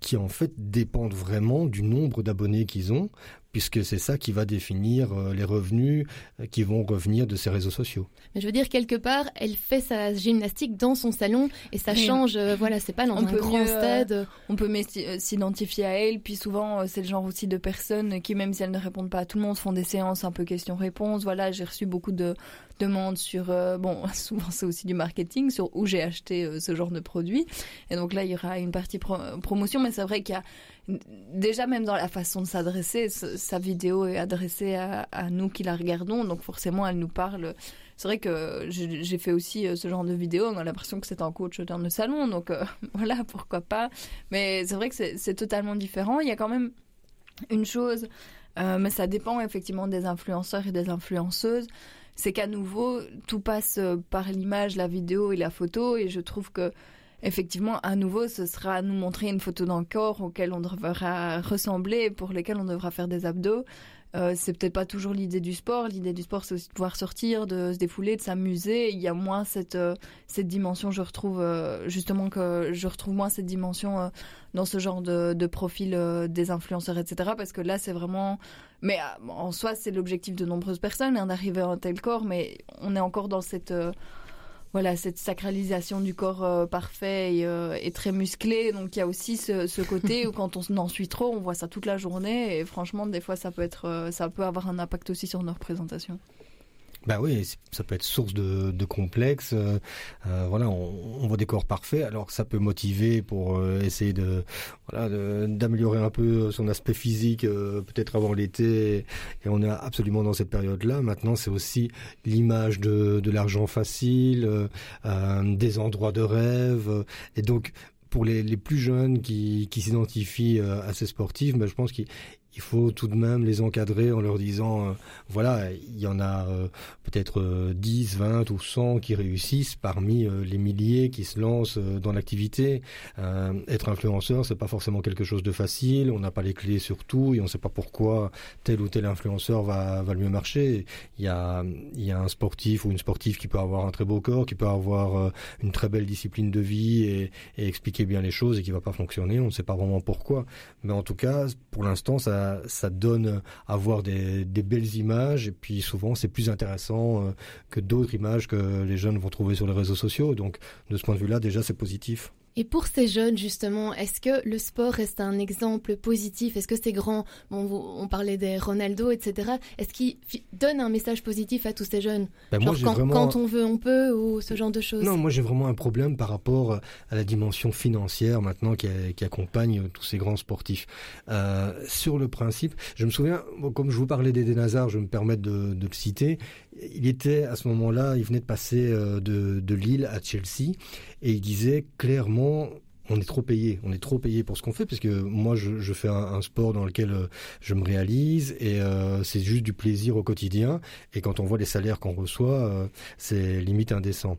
qui en fait dépendent vraiment du nombre d'abonnés qu'ils ont, puisque c'est ça qui va définir euh, les revenus euh, qui vont revenir de ces réseaux sociaux. Mais je veux dire, quelque part, elle fait sa gymnastique dans son salon et ça Oui. change. euh, voilà, c'est pas dans On un peut grand mieux, euh, stade. On peut s'identifier à elle, puis souvent c'est le genre aussi de personnes qui, même si elles ne répondent pas à tout le monde, font des séances un peu questions-réponses. Voilà, j'ai reçu beaucoup de demandes sur, euh, bon, *laughs* souvent c'est aussi du marketing, sur où j'ai acheté euh, ce genre de produit. Et donc là, il y aura une partie pro- promotion, mais c'est vrai qu'il y a déjà même dans la façon de s'adresser, sa vidéo est adressée à, nous qui la regardons, donc forcément elle nous parle. C'est vrai que j'ai fait aussi euh, ce genre de vidéo, on a l'impression que c'est un coach dans le salon, donc euh, *laughs* voilà, pourquoi pas. Mais c'est vrai que c'est totalement différent. Il y a quand même une chose, euh, mais ça dépend effectivement des influenceurs et des influenceuses. C'est qu'à nouveau, tout passe par l'image, la vidéo et la photo, et je trouve que effectivement, à nouveau, ce sera nous montrer une photo d'un corps auquel on devra ressembler, pour lesquels on devra faire des abdos. Euh, c'est peut-être pas toujours l'idée du sport. L'idée du sport, c'est aussi de pouvoir sortir, de se défouler, de s'amuser. Il y a moins cette euh, cette dimension. Je retrouve euh, justement que je retrouve moins cette dimension dans ce genre de, de profil des influenceurs, etc. Parce que là, c'est vraiment. Mais en soi, c'est l'objectif de nombreuses personnes hein, d'arriver à un tel corps, mais on est encore dans cette voilà cette sacralisation du corps euh, parfait et, euh, et très musclé. Donc il y a aussi ce, ce côté où quand on en suit trop, on voit ça toute la journée et franchement des fois ça peut être euh, ça peut avoir un impact aussi sur nos représentations. Bah oui, ça peut être source de, de complexes. euh, euh, voilà, on, voit des corps parfaits, alors que ça peut motiver pour euh, essayer de voilà d'améliorer un peu son aspect physique, peut-être avant l'été. Et on est absolument dans cette période-là. Maintenant, c'est aussi l'image de, de l'argent facile, des endroits de rêve, et donc. Pour les, les plus jeunes qui, qui s'identifient à ces sportifs, ben, je pense qu'il il faut tout de même les encadrer en leur disant euh, voilà, il y en a euh, peut-être euh, 10, 20 ou 100 qui réussissent parmi euh, les milliers qui se lancent dans l'activité. Être influenceur, c'est pas forcément quelque chose de facile, on n'a pas les clés sur tout et on sait pas pourquoi tel ou tel influenceur va, va le mieux marcher. Il y a, il y a un sportif ou une sportive qui peut avoir un très beau corps, qui peut avoir une très belle discipline de vie et, et expliquer bien les choses et qui va pas fonctionner, on ne sait pas vraiment pourquoi. Mais en tout cas, pour l'instant, ça, ça donne à voir des, belles images et puis souvent c'est plus intéressant euh, que d'autres images que les jeunes vont trouver sur les réseaux sociaux. Donc de ce point de vue-là, déjà c'est positif. Et pour ces jeunes, justement, est-ce que le sport reste un exemple positif? Est-ce que ces grands, bon, on parlait des Ronaldo, etc., est-ce qu'ils donnent un message positif à tous ces jeunes? Ben Genre moi, quand, quand, on veut, on peut, ou ce genre de choses? Non, moi j'ai vraiment un problème par rapport à la dimension financière maintenant qui, qui accompagne tous ces grands sportifs. Euh, sur le principe, je me souviens, comme je vous parlais d'Eden Hazard, je me permets de, de le citer, il était à ce moment-là, il venait de passer euh, de, Lille à Chelsea, et il disait clairement on est trop payé, on est trop payé pour ce qu'on fait parce que moi je, fais un, sport dans lequel euh, je me réalise et euh, c'est juste du plaisir au quotidien et quand on voit les salaires qu'on reçoit, c'est limite indécent.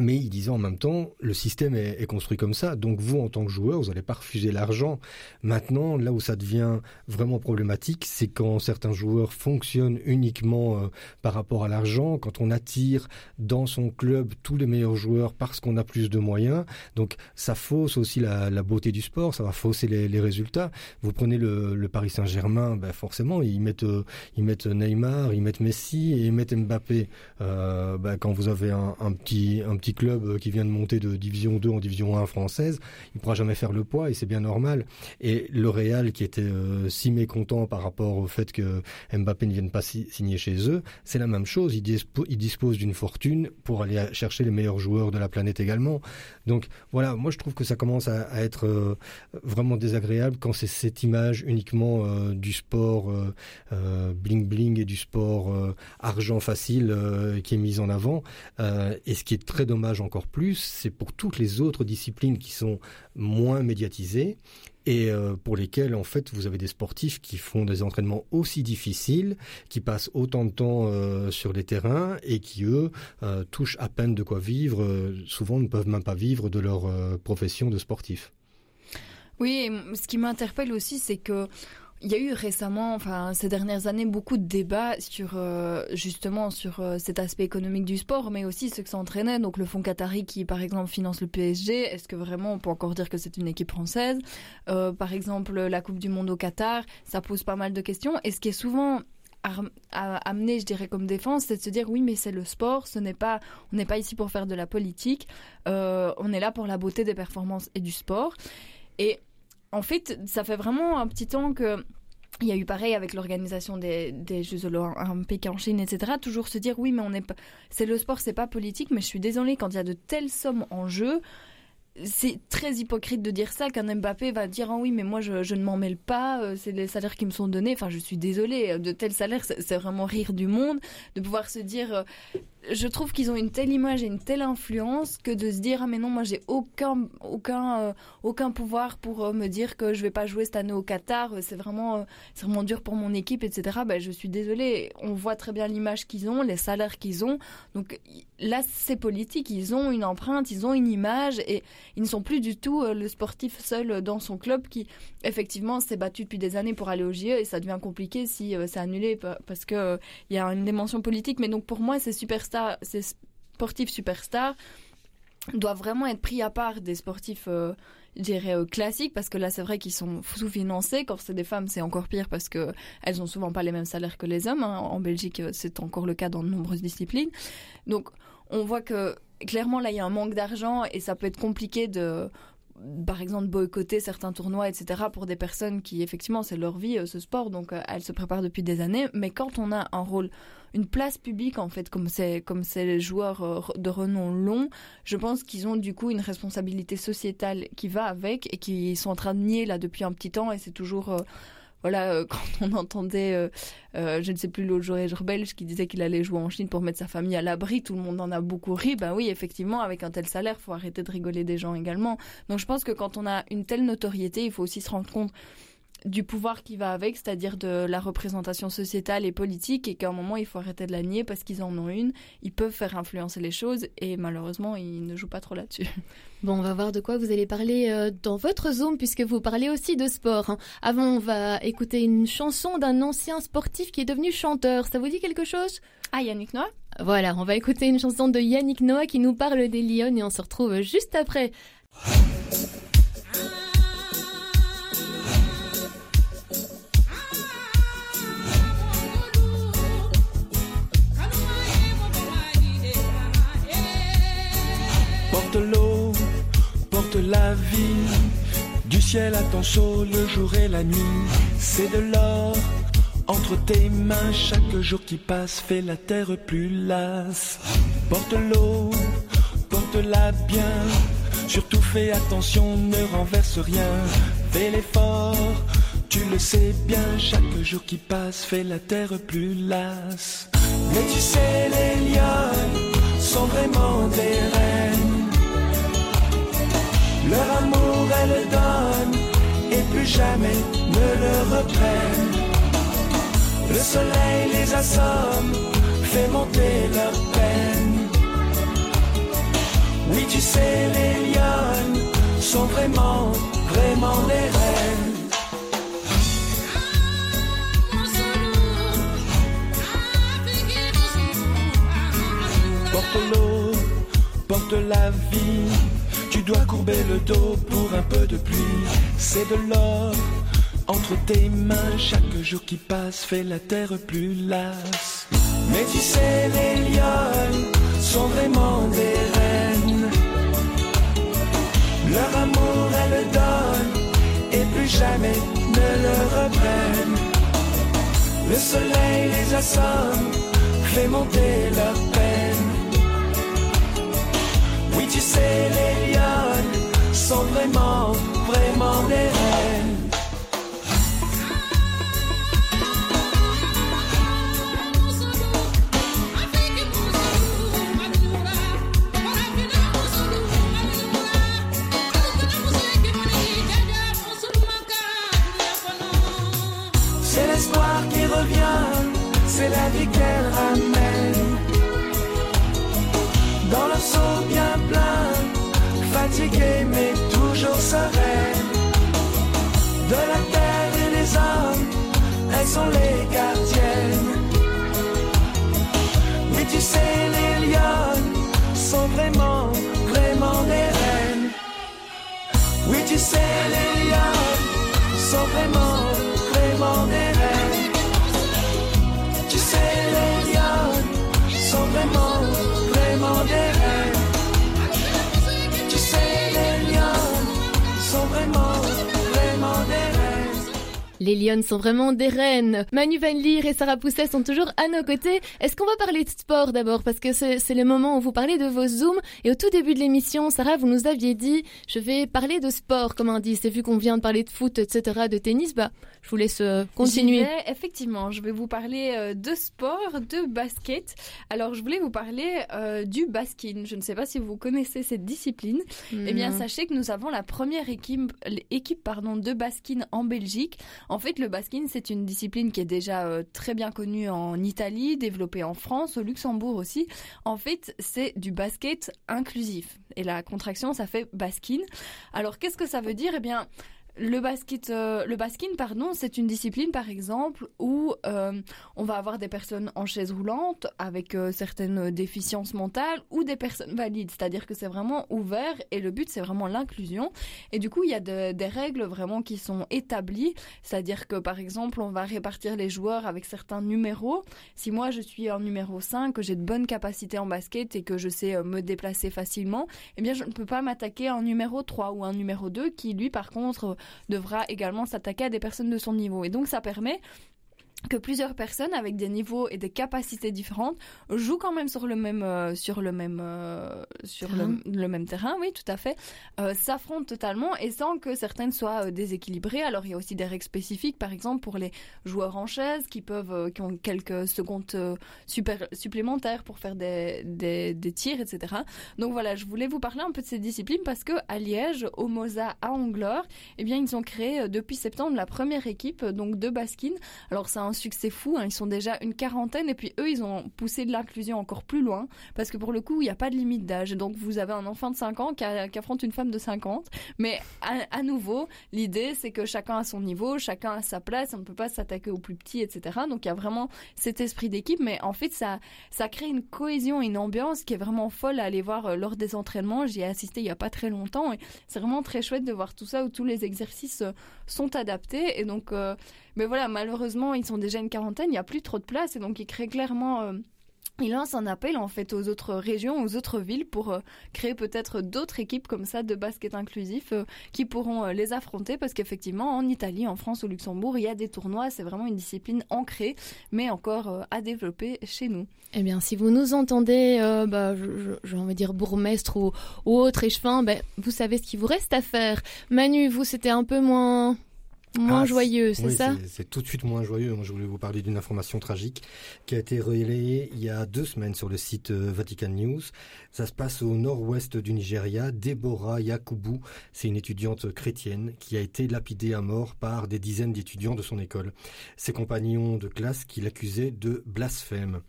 Mais il disait en même temps, le système est, est, construit comme ça, donc vous en tant que joueur, vous n'allez pas refuser l'argent. Maintenant, là où ça devient vraiment problématique, c'est quand certains joueurs fonctionnent uniquement euh, par rapport à l'argent, quand on attire dans son club tous les meilleurs joueurs parce qu'on a plus de moyens. Donc ça fausse aussi la, la beauté du sport, ça va fausser les, les résultats. Vous prenez le, le Paris Saint-Germain, ben forcément ils mettent euh, ils mettent Neymar, ils mettent Messi et ils mettent Mbappé. Euh, ben quand vous avez un, un petit un petit club qui vient de monter de division 2 en division 1 française, il pourra jamais faire le poids et c'est bien normal. Et le Real qui était euh, si mécontent par rapport au fait que Mbappé ne vienne pas si, signer chez eux, c'est la même chose. Ils, dispo, ils disposent d'une fortune pour aller chercher les meilleurs joueurs de la planète également. Donc voilà, moi je trouve que ça commence à, être euh, vraiment désagréable quand c'est cette image uniquement euh, du sport bling bling et du sport argent facile qui est mise en avant. et ce qui est très dommage encore plus, c'est pour toutes les autres disciplines qui sont moins médiatisées et euh, pour lesquelles en fait vous avez des sportifs qui font des entraînements aussi difficiles, qui passent autant de temps euh, sur les terrains et qui eux euh, touchent à peine de quoi vivre, souvent ne peuvent même pas vivre de leur profession de sportif. Oui, ce qui m'interpelle aussi, c'est que il y a eu récemment, enfin ces dernières années, beaucoup de débats sur euh, justement sur euh, cet aspect économique du sport, mais aussi ce que ça entraînait. Donc le fonds Qatari qui, par exemple, finance le PSG, est-ce que vraiment on peut encore dire que c'est une équipe française? Euh, Par exemple, la Coupe du Monde au Qatar, ça pose pas mal de questions. Et ce qui est souvent amené, je dirais, comme défense, c'est de se dire oui, mais c'est le sport, ce n'est pas, on n'est pas ici pour faire de la politique, on est là pour la beauté des performances et du sport. Et en fait, ça fait vraiment un petit temps que il y a eu pareil avec l'organisation des, Jeux Olympiques en Chine, etc. Toujours se dire oui, mais on est pas, c'est le sport, c'est pas politique. Mais je suis désolée quand il y a de telles sommes en jeu. C'est très hypocrite de dire ça qu'un Mbappé va dire oh oui mais moi je, je ne m'en mêle pas euh, c'est les salaires qui me sont donnés enfin je suis désolée de tels salaires c'est vraiment rire du monde de pouvoir se dire euh, je trouve qu'ils ont une telle image et une telle influence que de se dire ah mais non moi j'ai aucun aucun euh, aucun pouvoir pour euh, me dire que je vais pas jouer cette année au Qatar c'est vraiment euh, c'est vraiment dur pour mon équipe etc ben, je suis désolée. On voit très bien l'image qu'ils ont les salaires qu'ils ont. Donc là c'est politique. Ils ont une empreinte ils ont une image et ils ne sont plus du tout euh, le sportif seul dans son club qui effectivement s'est battu depuis des années pour aller au JE et ça devient compliqué si euh, c'est annulé parce que euh, il y a une dimension politique. Mais donc pour moi c'est ces sportifs superstars doivent vraiment être pris à part des sportifs euh, je dirais euh, classiques parce que là c'est vrai qu'ils sont sous-financés. Quand c'est des femmes c'est encore pire parce que elles ont souvent pas les mêmes salaires que les hommes hein. en Belgique c'est encore le cas dans de nombreuses disciplines. Donc on voit que clairement là il y a un manque d'argent et ça peut être compliqué de par exemple boycotter certains tournois etc pour des personnes qui effectivement c'est leur vie euh, ce sport. Donc euh, elles se préparent depuis des années. Mais quand on a un rôle une place publique en fait comme c'est comme c'est les joueurs euh, de renom long je pense qu'ils ont du coup une responsabilité sociétale qui va avec et qui sont en train de nier là depuis un petit temps. Et c'est toujours euh, voilà euh, *laughs* quand on entendait je ne sais plus l'autre joueur belge qui disait qu'il allait jouer en Chine pour mettre sa famille à l'abri tout le monde en a beaucoup ri. Ben oui effectivement avec un tel salaire faut arrêter de rigoler des gens également. Donc je pense que quand on a une telle notoriété il faut aussi se rendre compte du pouvoir qui va avec, c'est-à-dire de la représentation sociétale et politique, et qu'à un moment il faut arrêter de la nier parce qu'ils en ont une, ils peuvent faire influencer les choses, et malheureusement ils ne jouent pas trop là-dessus. *laughs* Bon, on va voir de quoi vous allez parler euh, dans votre Zoom, puisque vous parlez aussi de sport. Hein. Avant, on va écouter une chanson d'un ancien sportif qui est devenu chanteur. Ça vous dit quelque chose? Ah, Yannick Noah? Voilà, on va écouter une chanson de Yannick Noah qui nous parle des Lyon, et on se retrouve juste après. Ciel à ton le jour et la nuit, c'est de l'or. Entre tes mains, chaque jour qui passe fait la terre plus lasse. Porte l'eau, porte-la bien. Surtout fais attention, ne renverse rien. Fais l'effort, tu le sais bien. Chaque jour qui passe fait la terre plus lasse. Mais tu sais, les lionnes sont vraiment des reines. Leur amour, elles donnent et plus jamais ne le reprennent. Le soleil les assomme, fait monter leur peine. Oui, tu sais, les lionnes sont vraiment, vraiment des reines. Porte l'eau, porte la vie. Dois courber le dos pour un peu de pluie. C'est de l'or entre tes mains. Chaque jour qui passe fait la terre plus lasse. Mais tu sais, les lionnes sont vraiment des reines. Leur amour, elles le donnent et plus jamais ne le reprennent. Le soleil les assomme, fait monter leur peine. Oui, tu sais, les lionnes sont vraiment, vraiment des Sont vraiment des reines. Manu Van Leer et Sarah Pousset sont toujours à nos côtés. Est-ce qu'on va parler de sport d'abord? Parce que c'est c'est le moment où vous parlez de vos zooms. Et au tout début de l'émission, Sarah, vous nous aviez dit, je vais parler de sport, comme on dit. C'est vu qu'on vient de parler de foot, etc., de tennis, bah, je vous laisse euh, continuer. Vais, effectivement, je vais vous parler euh, de sport, de basket. Alors, je voulais vous parler euh, du baskin. Je ne sais pas si vous connaissez cette discipline. Eh bien, Non. sachez que nous avons la première équipe, équipe pardon, de baskin en Belgique. En fait, le baskin, c'est une discipline qui est déjà euh, très bien connue en Italie, développée en France, au Luxembourg aussi. En fait, c'est du basket inclusif. Et la contraction, ça fait baskin. Alors, qu'est-ce que ça veut dire? Eh bien, le basket, euh, le baskin, pardon, c'est une discipline, par exemple, où euh, on va avoir des personnes en chaise roulante avec euh, certaines déficiences mentales ou des personnes valides. C'est-à-dire que c'est vraiment ouvert et le but, c'est vraiment l'inclusion. Et du coup, il y a de- des règles vraiment qui sont établies. C'est-à-dire que, par exemple, on va répartir les joueurs avec certains numéros. Si moi, je suis en numéro 5, que j'ai de bonnes capacités en basket et que je sais euh, me déplacer facilement, eh bien, je ne peux pas m'attaquer à un numéro 3 ou un numéro 2 qui, lui, par contre, devra également s'attaquer à des personnes de son niveau. Et donc ça permet que plusieurs personnes avec des niveaux et des capacités différentes jouent quand même sur le même euh, sur le même euh, sur le, le même terrain oui tout à fait euh, s'affrontent totalement et sans que certaines soient déséquilibrées. Alors il y a aussi des règles spécifiques par exemple pour les joueurs en chaise qui peuvent qui ont quelques secondes super supplémentaires pour faire des, des des tirs etc donc voilà je voulais vous parler un peu de ces disciplines parce que à Liège au Mosa à Anglore eh bien ils ont créé depuis septembre la première équipe donc de baskin alors c'est un succès fou, hein. ils sont déjà une quarantaine et puis eux ils ont poussé de l'inclusion encore plus loin parce que pour le coup il n'y a pas de limite d'âge. Donc vous avez un enfant de 5 ans qui, affronte une femme de 50 mais à, à nouveau l'idée c'est que chacun a son niveau, chacun a sa place, on ne peut pas s'attaquer aux plus petits etc. Donc il y a vraiment cet esprit d'équipe mais en fait ça, ça crée une cohésion, une ambiance qui est vraiment folle à aller voir euh, lors des entraînements. J'y ai assisté il n'y a pas très longtemps et c'est vraiment très chouette de voir tout ça où tous les exercices euh, sont adaptés et donc euh, mais voilà, malheureusement, ils sont déjà une quarantaine, il n'y a plus trop de place et donc ils créent clairement euh, il lance un appel en fait aux autres régions, aux autres villes pour euh, créer peut-être d'autres équipes comme ça de basket inclusif euh, qui pourront euh, les affronter parce qu'effectivement en Italie, en France, au Luxembourg, il y a des tournois, c'est vraiment une discipline ancrée mais encore à développer chez nous. Eh bien, si vous nous entendez, bah, je, envie de dire bourgmestre ou, ou autre échevin, ben, vous savez ce qu'il vous reste à faire. Manu, vous, c'était un peu moins Moins ah, joyeux, c'est ça C'est tout de suite moins joyeux. Moi, je voulais vous parler d'une information tragique qui a été relayée il y a deux semaines sur le site euh, Vatican News. Ça se passe au nord-ouest du Nigeria. Deborah Yakubu, c'est une étudiante chrétienne qui a été lapidée à mort par des dizaines d'étudiants de son école. Ses compagnons de classe qui l'accusaient de blasphème.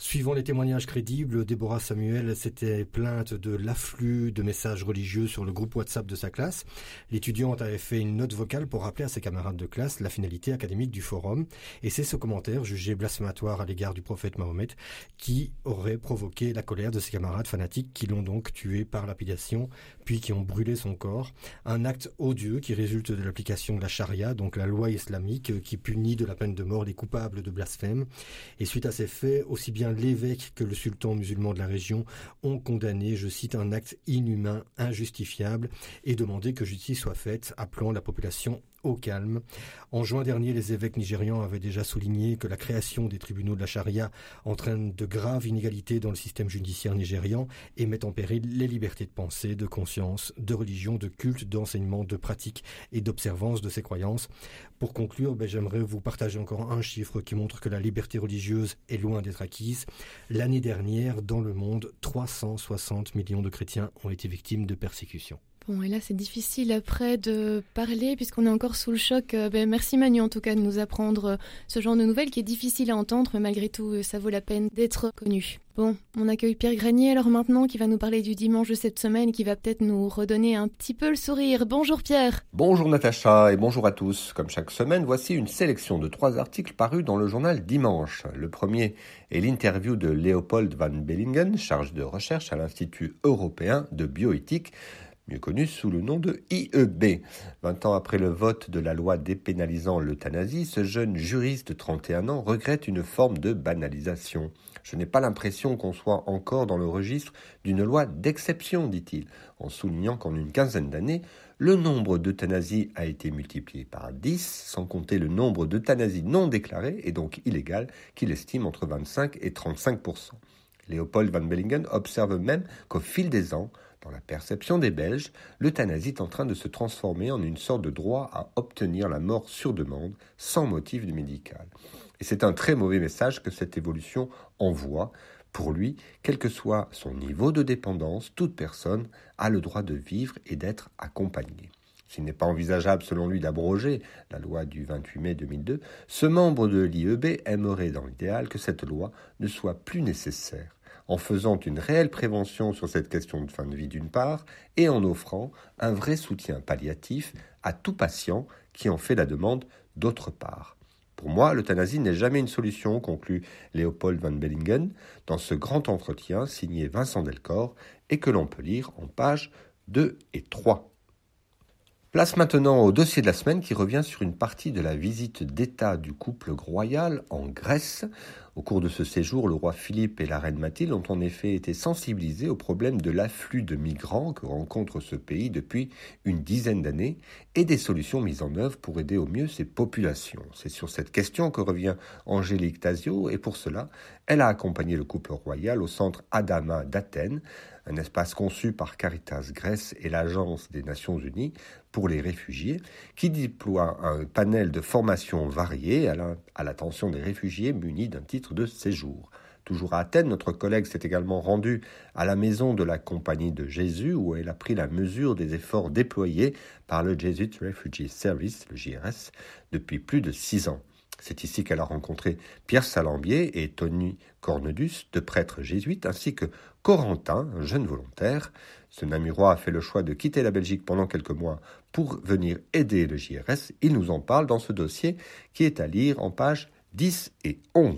Suivant les témoignages crédibles, Déborah Samuel s'était plainte de l'afflux de messages religieux sur le groupe WhatsApp de sa classe. L'étudiante avait fait une note vocale pour rappeler à ses camarades de classe la finalité académique du forum, et c'est ce commentaire jugé blasphématoire à l'égard du prophète Mahomet qui aurait provoqué la colère de ses camarades fanatiques qui l'ont donc tué par lapidation, puis qui ont brûlé son corps. Un acte odieux qui résulte de l'application de la charia, donc la loi islamique qui punit de la peine de mort les coupables de blasphème. Et suite à ces faits, aussi bien l'évêque que le sultan musulman de la région ont condamné, je cite, un acte inhumain, injustifiable et demandé que justice soit faite, appelant la population au calme. En juin dernier, les évêques nigérians avaient déjà souligné que la création des tribunaux de la charia entraîne de graves inégalités dans le système judiciaire nigérian et met en péril les libertés de pensée, de conscience, de religion, de culte, d'enseignement, de pratique et d'observance de ces croyances. Pour conclure, ben, j'aimerais vous partager encore un chiffre qui montre que la liberté religieuse est loin d'être acquise. L'année dernière, dans le monde, 360 millions de chrétiens ont été victimes de persécutions. Bon, et là, c'est difficile après de parler puisqu'on est encore sous le choc. Euh, ben, merci Manu en tout cas de nous apprendre euh, ce genre de nouvelles qui est difficile à entendre, mais malgré tout, euh, ça vaut la peine d'être connu. Bon, on accueille Pierre Granier alors maintenant qui va nous parler du dimanche de cette semaine, qui va peut-être nous redonner un petit peu le sourire. Bonjour Pierre. Bonjour Natacha et bonjour à tous. Comme chaque semaine, voici une sélection de trois articles parus dans le journal Dimanche. Le premier est l'interview de Léopold van Bellingen, chargé de recherche à l'Institut européen de bioéthique mieux connu sous le nom de IEB. Vingt ans après le vote de la loi dépénalisant l'euthanasie, ce jeune juriste de 31 ans regrette une forme de banalisation. Je n'ai pas l'impression qu'on soit encore dans le registre d'une loi d'exception, dit-il, en soulignant qu'en une quinzaine d'années, le nombre d'euthanasies a été multiplié par 10, sans compter le nombre d'euthanasies non déclarées et donc illégales, qu'il estime entre 25 et 35% Léopold van Bellingen observe même qu'au fil des ans, la perception des Belges, l'euthanasie est en train de se transformer en une sorte de droit à obtenir la mort sur demande, sans motif médical. Et c'est un très mauvais message que cette évolution envoie. Pour lui, quel que soit son niveau de dépendance, toute personne a le droit de vivre et d'être accompagnée. S'il n'est pas envisageable, selon lui, d'abroger la loi du 28 mai 2002, ce membre de l'IEB aimerait, dans l'idéal, que cette loi ne soit plus nécessaire en faisant une réelle prévention sur cette question de fin de vie d'une part, et en offrant un vrai soutien palliatif à tout patient qui en fait la demande d'autre part. Pour moi, l'euthanasie n'est jamais une solution, conclut Léopold van Bellingen dans ce grand entretien signé Vincent Delcor et que l'on peut lire en pages 2 et 3. Place maintenant au dossier de la semaine qui revient sur une partie de la visite d'État du couple royal en Grèce. Au cours de ce séjour, le roi Philippe et la reine Mathilde ont en effet été sensibilisés au problème de l'afflux de migrants que rencontre ce pays depuis une dizaine d'années et des solutions mises en œuvre pour aider au mieux ces populations. C'est sur cette question que revient Angélique Tasio et pour cela, elle a accompagné le couple royal au centre Adama d'Athènes, un espace conçu par Caritas Grèce et l'Agence des Nations Unies pour les réfugiés, qui déploie un panel de formations variées à l'attention des réfugiés munis d'un titre de séjour. Toujours à Athènes, notre collègue s'est également rendu à la maison de la Compagnie de Jésus où elle a pris la mesure des efforts déployés par le Jesuit Refugee Service, le JRS, depuis plus de six ans. C'est ici qu'elle a rencontré Pierre Salambier et Tony Cornedus, deux prêtres jésuites, ainsi que Corentin, un jeune volontaire. Ce Namurois a fait le choix de quitter la Belgique pendant quelques mois pour venir aider le JRS. Il nous en parle dans ce dossier qui est à lire en pages 10 et 11.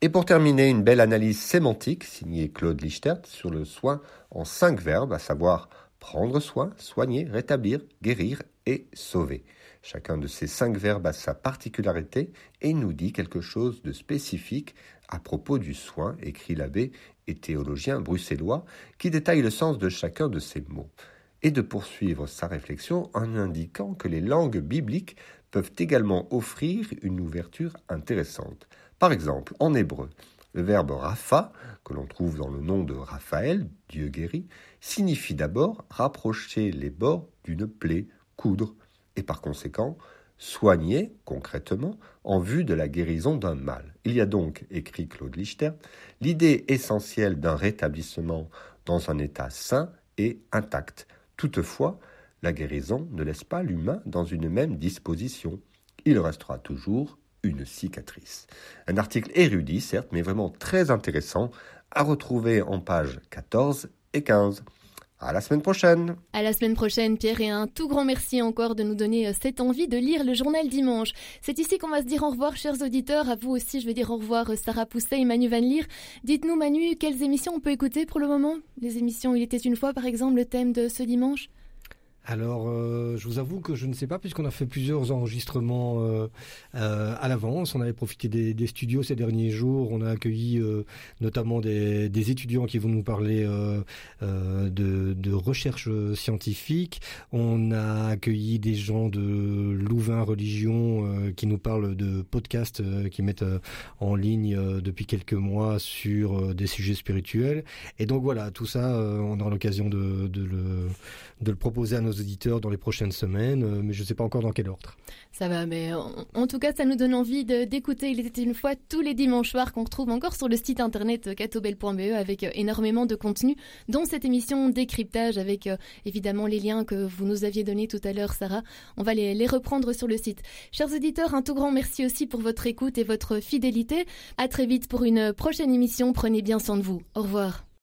Et pour terminer, une belle analyse sémantique signée Claude Lichtert sur le soin en cinq verbes, à savoir prendre soin, soigner, rétablir, guérir et sauver. Chacun de ces cinq verbes a sa particularité et nous dit quelque chose de spécifique à propos du soin, écrit l'abbé et théologien bruxellois, qui détaille le sens de chacun de ces mots, et de poursuivre sa réflexion en indiquant que les langues bibliques peuvent également offrir une ouverture intéressante. Par exemple, en hébreu, le verbe Rapha, que l'on trouve dans le nom de Raphaël, Dieu guéri, signifie d'abord rapprocher les bords d'une plaie, coudre, et par conséquent soigner concrètement en vue de la guérison d'un mal. Il y a donc, écrit Claude Lichter, l'idée essentielle d'un rétablissement dans un état sain et intact. Toutefois, la guérison ne laisse pas l'humain dans une même disposition. Il restera toujours une cicatrice. Un article érudit, certes, mais vraiment très intéressant, à retrouver en pages 14 et 15. À la semaine prochaine. À la semaine prochaine, Pierre, et un tout grand merci encore de nous donner euh, cette envie de lire le journal dimanche. C'est ici qu'on va se dire au revoir, chers auditeurs. À vous aussi, je vais dire au revoir, euh, Sarah Pousset et Manu Van Leer. Dites-nous, Manu, quelles émissions on peut écouter pour le moment? Les émissions Il était une fois, par exemple, le thème de ce dimanche? Alors, euh, je vous avoue que je ne sais pas, puisqu'on a fait plusieurs enregistrements euh, euh, à l'avance. On avait profité des, des, studios ces derniers jours. On a accueilli euh, notamment des, des, étudiants qui vont nous parler euh, euh, de, de, recherche scientifique. On a accueilli des gens de Louvain Religion qui nous parlent de podcasts qui mettent en ligne depuis quelques mois sur des sujets spirituels. Et donc voilà, tout ça, on aura l'occasion de, de, le, de le proposer à nos auditeurs dans les prochaines semaines, euh, mais je ne sais pas encore dans quel ordre. Ça va, mais en, tout cas, ça nous donne envie d'écouter Il était une fois tous les dimanches soirs qu'on retrouve encore sur le site internet catobel.be avec euh, énormément de contenu, dont cette émission décryptage avec euh, évidemment les liens que vous nous aviez donnés tout à l'heure, Sarah. On va les, les reprendre sur le site. Chers auditeurs, un tout grand merci aussi pour votre écoute et votre fidélité. À très vite pour une prochaine émission. Prenez bien soin de vous. Au revoir.